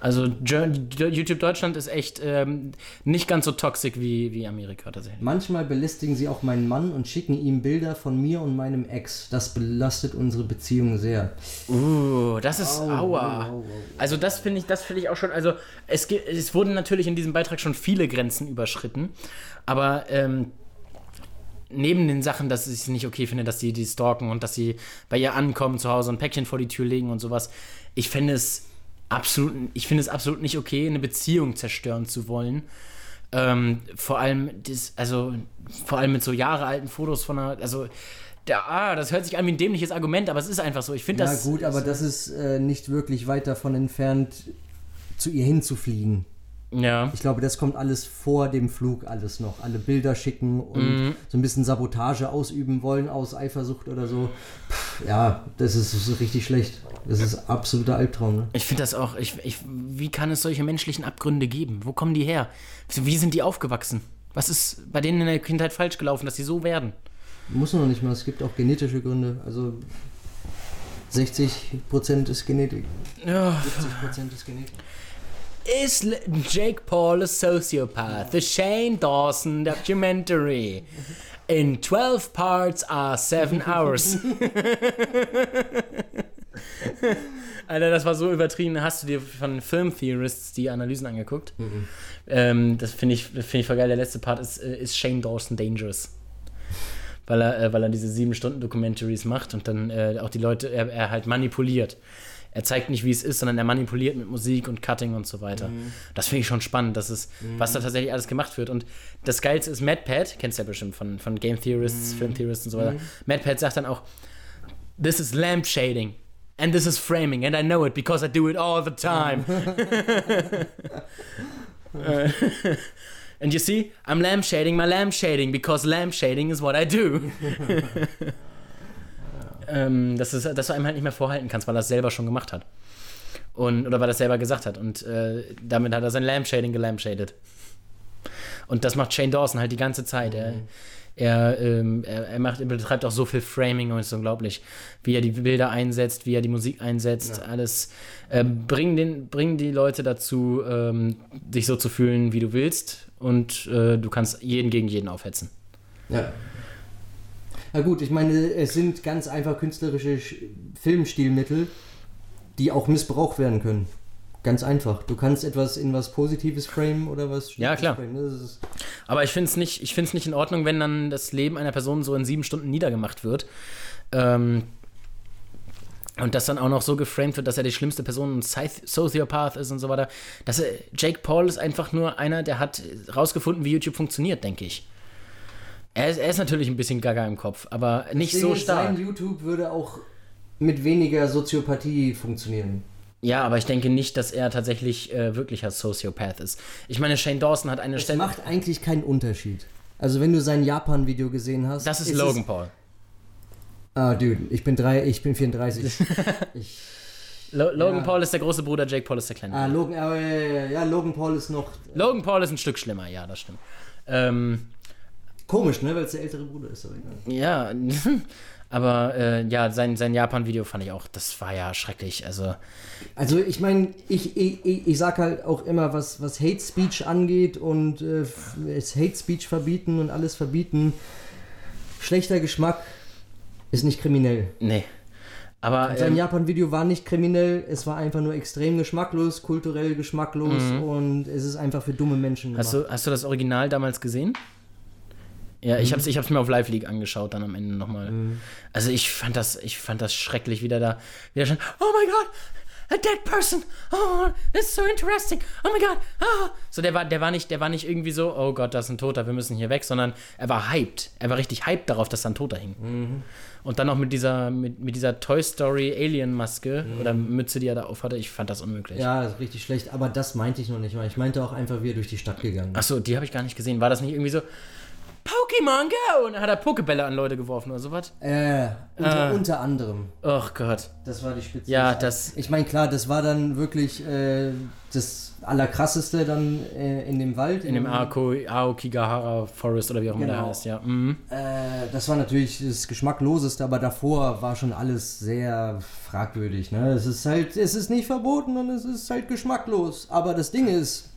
Also YouTube Deutschland ist echt ähm, nicht ganz so toxisch wie, wie Amerika tatsächlich. Manchmal belästigen sie auch meinen Mann und schicken ihm Bilder von mir und meinem Ex. Das belastet unsere Beziehung sehr. Uh, das ist Au, aua. au, au, au. Also das finde ich, das finde ich auch schon. Also es, es wurden natürlich in diesem Beitrag schon viele Grenzen überschritten, aber ähm, neben den Sachen, dass ich es nicht okay finde, dass sie die stalken und dass sie bei ihr ankommen zu Hause und ein Päckchen vor die Tür legen und sowas, ich finde es absolut, ich finde es absolut nicht okay, eine Beziehung zerstören zu wollen. Ähm, vor allem, das, also vor allem mit so jahrealten Fotos von einer, also der, ah, das hört sich an wie ein dämliches Argument, aber es ist einfach so. Ich finde Ja das. gut, aber das ist äh, nicht wirklich weit davon entfernt, zu ihr hinzufliegen. Ja. Ich glaube, das kommt alles vor dem Flug, alles noch. Alle Bilder schicken und Mhm. so ein bisschen Sabotage ausüben wollen aus Eifersucht oder so. Pff, ja, das ist, das ist richtig schlecht. Das ist absoluter Albtraum. Ne? Ich finde das auch, ich, ich, wie kann es solche menschlichen Abgründe geben? Wo kommen die her? Wie sind die aufgewachsen? Was ist bei denen in der Kindheit falsch gelaufen, dass sie so werden? Muss noch nicht mal. Es gibt auch genetische Gründe. Also 60% ist Genetik. Ja. 70% ist Genetik. Is Jake Paul a sociopath? The Shane Dawson documentary. In 12 parts are 7 hours. Alter, das war so übertrieben. Hast du dir von Film Theorists die Analysen angeguckt? Ähm, das finde ich, find ich voll geil. Der letzte Part ist, äh, ist Shane Dawson Dangerous. Weil er, äh, weil er diese 7-Stunden-Documentaries macht und dann äh, auch die Leute, er, er halt manipuliert. Er zeigt nicht, wie es ist, sondern er manipuliert mit Musik und Cutting und so weiter. Das finde ich schon spannend, dass es, was da tatsächlich alles gemacht wird. Und das Geilste ist MadPad, kennst du ja bestimmt von, von Game Theorists, Film Theorists und so weiter. MadPad sagt dann auch, this is lamp shading. And this is framing, and I know it because I do it all the time. And you see, I'm lamp shading my lamp shading because lamp shading is what I do. ähm, dass, es, dass du einem halt nicht mehr vorhalten kannst, weil er es selber schon gemacht hat. Und, oder weil er es selber gesagt hat. Und äh, damit hat er sein Lampshading gelampshadet. Und das macht Shane Dawson halt die ganze Zeit. Er, er, ähm, er, er, macht, er betreibt auch so viel Framing und es ist unglaublich, wie er die Bilder einsetzt, wie er die Musik einsetzt, alles. Äh, bring, den, bring die Leute dazu, ähm, dich so zu fühlen, wie du willst. Und äh, du kannst jeden gegen jeden aufhetzen. Ja. Na gut, ich meine, es sind ganz einfach künstlerische Sch- Filmstilmittel, die auch missbraucht werden können. Ganz einfach. Du kannst etwas in was Positives framen oder was Ja, klar. ist, Aber ich finde es nicht, ich find's nicht in Ordnung, wenn dann das Leben einer Person so in sieben Stunden niedergemacht wird. Ähm, und das dann auch noch so geframed wird, dass er die schlimmste Person, ein Scyth- Sociopath ist und so weiter. Das, äh, Jake Paul ist einfach nur einer, der hat rausgefunden, wie YouTube funktioniert, denke ich. Er ist, er ist natürlich ein bisschen gaga im Kopf, aber nicht so ist, stark. Sein YouTube würde auch mit weniger Soziopathie funktionieren. Ja, aber ich denke nicht, dass er tatsächlich äh, wirklicher Sociopath ist. Ich meine, Shane Dawson hat eine Stelle. macht eigentlich keinen Unterschied. Also wenn du sein Japan-Video gesehen hast. Das ist es- Logan Paul. Ah, Dude, ich bin drei, ich bin 34. ich, Lo Logan Ja. Paul ist der große Bruder, Jake Paul ist der kleine ah. Logan, aber, ja, ja, ja, Logan Paul ist noch Logan Paul ist ein Stück schlimmer, ja, das stimmt. Ähm, komisch, ne, weil es der ältere Bruder ist. Aber egal. ja, aber äh, ja, sein, sein Japan-Video fand ich auch, das war ja schrecklich. Also, Also ich meine, ich, ich, ich, sag halt auch immer, was, was Hate Speech angeht und äh, Hate Speech verbieten und alles verbieten. Schlechter Geschmack ist nicht kriminell. nee. Aber Sein ähm, Japan-Video war nicht kriminell, es war einfach nur extrem geschmacklos, kulturell geschmacklos und es ist einfach für dumme Menschen gemacht. hast, du, hast du das Original damals gesehen? Ja, ich hab's, ich hab's mir auf Live League angeschaut, dann am Ende nochmal. Also ich fand das, ich fand das schrecklich, wie der da, wie der schon, oh my god, a dead person, oh, this is so interesting, oh my god, oh. So, der war, der war nicht, der war nicht irgendwie so, oh Gott, das ist ein Toter, wir müssen hier weg, sondern er war hyped. Er war richtig hyped darauf, dass da ein Toter hing. Und dann noch mit dieser, mit, mit dieser Toy Story Alien Maske oder Mütze, die er da aufhatte, ich fand das unmöglich. ja, ist richtig schlecht, aber das meinte ich noch nicht mal. Ich meinte auch einfach, wie er durch die Stadt gegangen ist. Achso, die habe ich gar nicht gesehen. War das nicht irgendwie so, Pokémon Go! Und dann hat er Pokebälle an Leute geworfen oder sowas? Äh, unter, Ah. unter anderem. Oh Gott. Das war die Spitze. Ja, das- Ich meine, klar, das war dann wirklich äh, das Allerkrasseste dann äh, in dem Wald. In dem Aoko, Aokigahara Forest oder wie auch immer der Genau. heißt, ja. Mhm. Äh, das war natürlich das Geschmackloseste, aber davor war schon alles sehr fragwürdig. Ne? Es ist halt, es ist nicht verboten und es ist halt geschmacklos. Aber das Ding ist,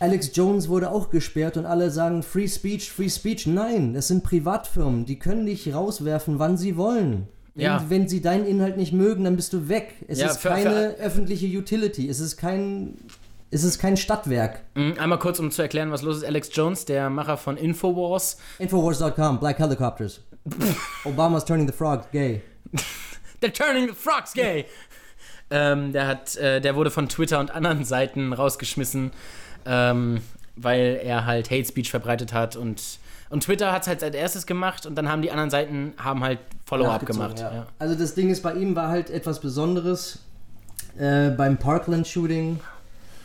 Alex Jones wurde auch gesperrt und alle sagen Free Speech, Free Speech. Nein, das sind Privatfirmen, die können dich rauswerfen, wann sie wollen. Wenn, Ja. wenn sie deinen Inhalt nicht mögen, dann bist du weg. Es Ja, ist für- keine öffentliche Utility. Es ist kein, es ist kein Stadtwerk. Mhm. Einmal kurz, um zu erklären, was los ist. Alex Jones, der Macher von Infowars. Infowars.com, Black Helicopters. Obama's turning the frog gay. They're turning the frogs gay! ähm, der, hat, äh, der wurde von Twitter und anderen Seiten rausgeschmissen, ähm, weil er halt Hate Speech verbreitet hat und, und Twitter hat es halt als erstes gemacht und dann haben die anderen Seiten haben halt Follow-up gemacht. ja. Ja. Also das Ding ist, bei ihm war halt etwas Besonderes. Äh, beim Parkland-Shooting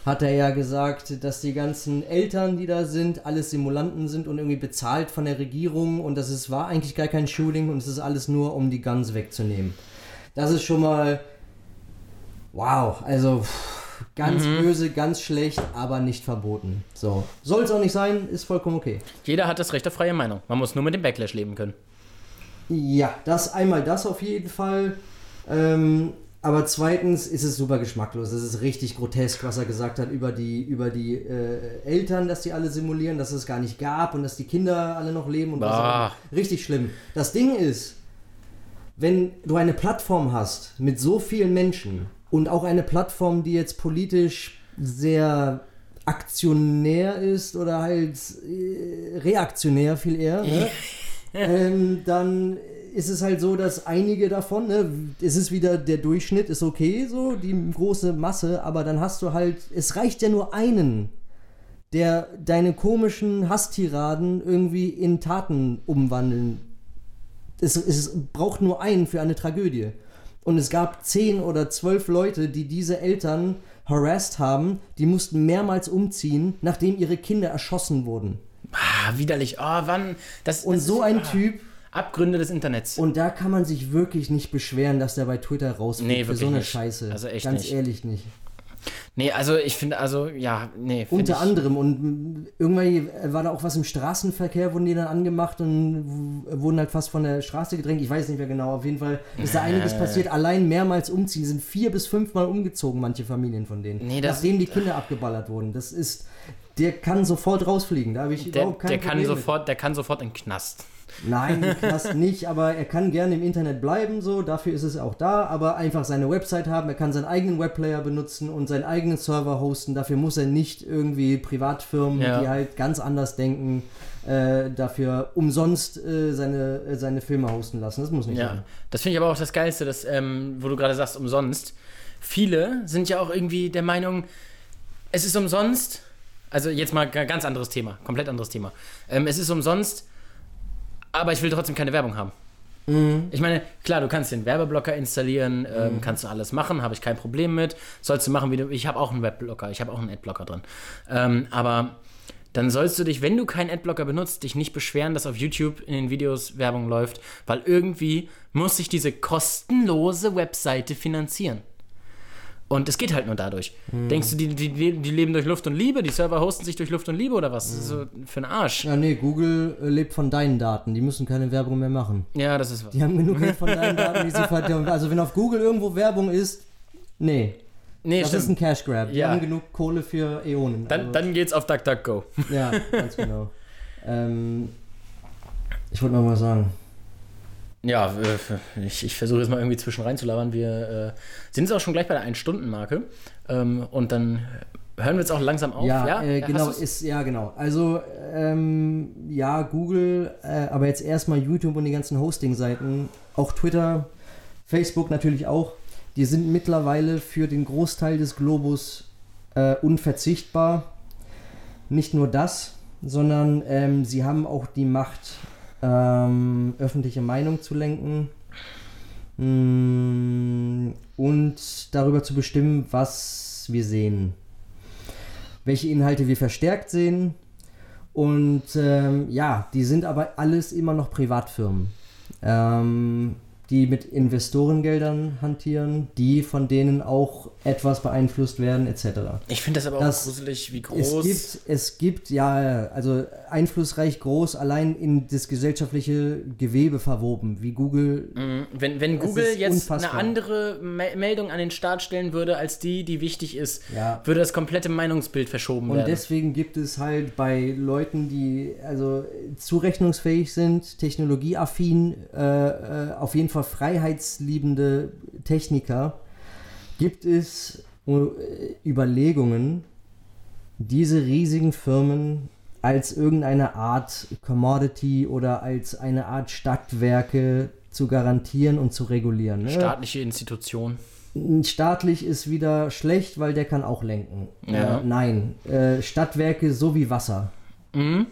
hat er ja gesagt, dass die ganzen Eltern, die da sind, alles Simulanten sind und irgendwie bezahlt von der Regierung und dass es war eigentlich gar kein Shooting und es ist alles nur, um die Guns wegzunehmen. Das ist schon mal wow, also ganz böse, ganz schlecht, aber nicht verboten. So, soll es auch nicht sein, ist vollkommen okay. Jeder hat das Recht auf freie Meinung. Man muss nur mit dem Backlash leben können. Ja, das einmal das auf jeden Fall. Ähm, aber zweitens ist es super geschmacklos. Es ist richtig grotesk, was er gesagt hat über die, über die äh, Eltern, dass die alle simulieren, dass es gar nicht gab und dass die Kinder alle noch leben und was. Richtig schlimm. Das Ding ist, wenn du eine Plattform hast mit so vielen Menschen und auch eine Plattform, die jetzt politisch sehr aktionär ist oder halt äh, reaktionär viel eher, ne? ähm, dann ist es halt so, dass einige davon, ne, es ist wieder der Durchschnitt, ist okay, so, die große Masse, aber dann hast du halt, es reicht ja nur einen, der deine komischen Hasstiraden irgendwie in Taten umwandeln. Es, es braucht nur einen für eine Tragödie. Und es gab zehn oder zwölf Leute, die diese Eltern harassed haben, die mussten mehrmals umziehen, nachdem ihre Kinder erschossen wurden. Ah, widerlich. Oh, wann? Das, Und das so ist- ein ah, Typ, Abgründe des Internets. Und da kann man sich wirklich nicht beschweren, dass der bei Twitter rausfliegt Nee, für so eine nicht. Scheiße. Also echt Ganz nicht. ehrlich nicht. Nee, also ich finde, also, ja, nee. Unter anderem. Und irgendwann war da auch was im Straßenverkehr, wurden die dann angemacht und wurden halt fast von der Straße gedrängt. Ich weiß nicht mehr genau. Auf jeden Fall ist da einiges passiert. Allein mehrmals umziehen. Sind vier bis fünfmal umgezogen, manche Familien von denen. Nee, das- nachdem die Kinder abgeballert wurden. Das ist. Der kann sofort rausfliegen. Da habe ich Der, überhaupt kein der, kann Problem mit. sofort, der kann sofort in den Knast. Nein, im Knast nicht, aber er kann gerne im Internet bleiben, so, dafür ist es auch da, aber einfach seine Website haben, er kann seinen eigenen Webplayer benutzen und seinen eigenen Server hosten, dafür muss er nicht irgendwie Privatfirmen, Ja. die halt ganz anders denken, äh, dafür umsonst äh, seine, äh, seine Filme hosten lassen. Das muss nicht Ja, sein. das finde ich aber auch das Geilste, dass, ähm, wo du gerade sagst, umsonst. Viele sind ja auch irgendwie der Meinung, es ist umsonst. Also jetzt mal ganz anderes Thema, komplett anderes Thema. Ähm, es ist umsonst, aber ich will trotzdem keine Werbung haben. Ich meine, klar, du kannst den Werbeblocker installieren, ähm, kannst du alles machen, habe ich kein Problem mit. Sollst du machen, wie du. Ich habe auch einen Webblocker, ich habe auch einen Adblocker drin. Ähm, aber dann sollst du dich, wenn du keinen Adblocker benutzt, dich nicht beschweren, dass auf YouTube in den Videos Werbung läuft, weil irgendwie muss sich diese kostenlose Webseite finanzieren. Und es geht halt nur dadurch. Denkst du, die, die, die leben durch Luft und Liebe? Die Server hosten sich durch Luft und Liebe oder was? Das ist so für ein Arsch. Ja, nee, Google äh, lebt von deinen Daten. Die müssen keine Werbung mehr machen. Ja, das ist was. Die haben genug Geld von deinen Daten, die sie verdienen. Also wenn auf Google irgendwo Werbung ist, nee. Nee, Das ist ein Cash Grab. Die Ja. haben genug Kohle für Äonen. Dann, Also- dann geht's auf DuckDuckGo. Ja, ganz genau. ähm, ich wollte noch mal sagen. Ja, äh, ich, ich versuche jetzt mal irgendwie zwischen reinzulabern. Wir äh, sind jetzt auch schon gleich bei der 1-Stunden-Marke. Ähm, und dann hören wir jetzt auch langsam auf. Ja, äh, hast genau, ist, ja, genau. Also, ähm, ja, Google, äh, aber jetzt erstmal YouTube und die ganzen Hosting-Seiten, auch Twitter, Facebook natürlich auch, die sind mittlerweile für den Großteil des Globus äh, unverzichtbar. Nicht nur das, sondern ähm, sie haben auch die Macht, ähm, öffentliche Meinung zu lenken mm, und darüber zu bestimmen, was wir sehen welche Inhalte wir verstärkt sehen. Und ähm, ja, die sind aber alles immer noch Privatfirmen, ähm, die mit Investorengeldern hantieren, die von denen auch etwas beeinflusst werden, etc. Ich finde das aber auch Das- gruselig, wie Es groß. gibt, es gibt, ja, also einflussreich groß, allein in das gesellschaftliche Gewebe verwoben, wie Google. Mhm. wenn, wenn Es Google jetzt unfassbar. eine andere Me Meldung an den Start stellen würde, als die, die wichtig ist, Ja. würde das komplette Meinungsbild verschoben Und werden. deswegen gibt es halt bei Leuten, die also zurechnungsfähig sind, technologieaffin, äh, äh, auf jeden Fall freiheitsliebende Techniker, gibt es äh, Überlegungen, diese riesigen Firmen als irgendeine Art Commodity oder als eine Art Stadtwerke zu garantieren und zu regulieren. Ne? Staatliche Institution. Staatlich ist wieder schlecht, weil der kann auch lenken. Ja. Äh, nein, äh, Stadtwerke so wie Wasser. Mhm.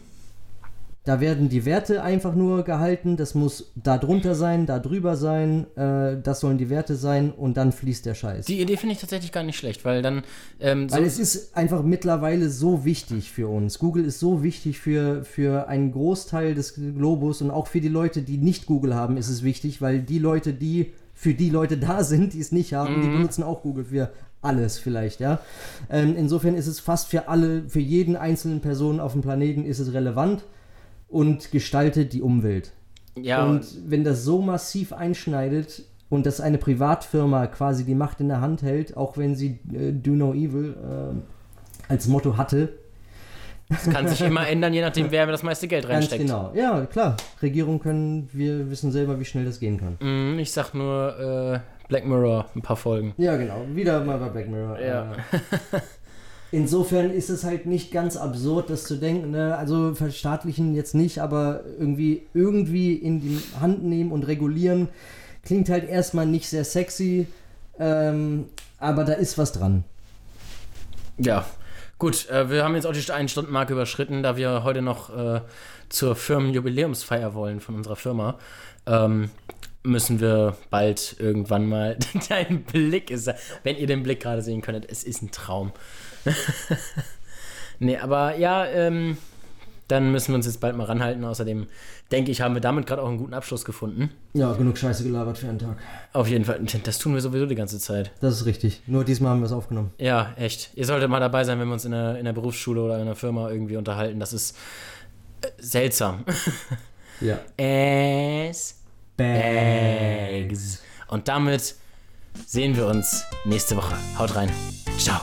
Da werden die Werte einfach nur gehalten. Das muss da drunter sein, da drüber sein. Äh, das sollen die Werte sein und dann fließt der Scheiß. Die Idee finde ich tatsächlich gar nicht schlecht, weil dann ähm, so, Weil es ist einfach mittlerweile so wichtig für uns. Google ist so wichtig für, für einen Großteil des Globus und auch für die Leute, die nicht Google haben, ist es wichtig, weil die Leute, die für die Leute da sind, die es nicht haben, die benutzen auch Google für alles vielleicht, ja. Ähm, insofern ist es fast für alle, für jeden einzelnen Person auf dem Planeten ist es relevant und gestaltet die Umwelt. ja, Und wenn das so massiv einschneidet und dass eine Privatfirma quasi die Macht in der Hand hält, auch wenn sie äh, Do No Evil äh, als Motto hatte, das kann sich immer ändern, je nachdem, wer das meiste Geld ganz reinsteckt. genau. Ja, klar. Regierungen können, wir wissen selber, wie schnell das gehen kann. Mhm, ich sag nur äh, Black Mirror, ein paar Folgen. Ja, genau. Wieder mal bei Black Mirror. Ja. Insofern ist es halt nicht ganz absurd, das zu denken. Ne? Also verstaatlichen jetzt nicht, aber irgendwie, irgendwie in die Hand nehmen und regulieren klingt halt erstmal nicht sehr sexy. Ähm, aber da ist was dran. Ja, gut, äh, wir haben jetzt auch die 1-Stunden-Marke überschritten, da wir heute noch äh, zur Firmenjubiläumsfeier wollen von unserer Firma. Ähm, müssen wir bald irgendwann mal. Dein Blick ist, wenn ihr den Blick gerade sehen könntet, es ist ein Traum. nee, aber ja, ähm, dann müssen wir uns jetzt bald mal ranhalten. Außerdem denke ich, haben wir damit gerade auch einen guten Abschluss gefunden. Ja, genug Scheiße gelabert für einen Tag. Auf jeden Fall, das tun wir sowieso die ganze Zeit. Das ist richtig. Nur diesmal haben wir es aufgenommen. Ja, echt. Ihr solltet mal dabei sein, wenn wir uns in der, in der Berufsschule oder in der Firma irgendwie unterhalten. Das ist äh, seltsam. Ja. Ass Bags. Und damit sehen wir uns nächste Woche. Haut rein. Ciao.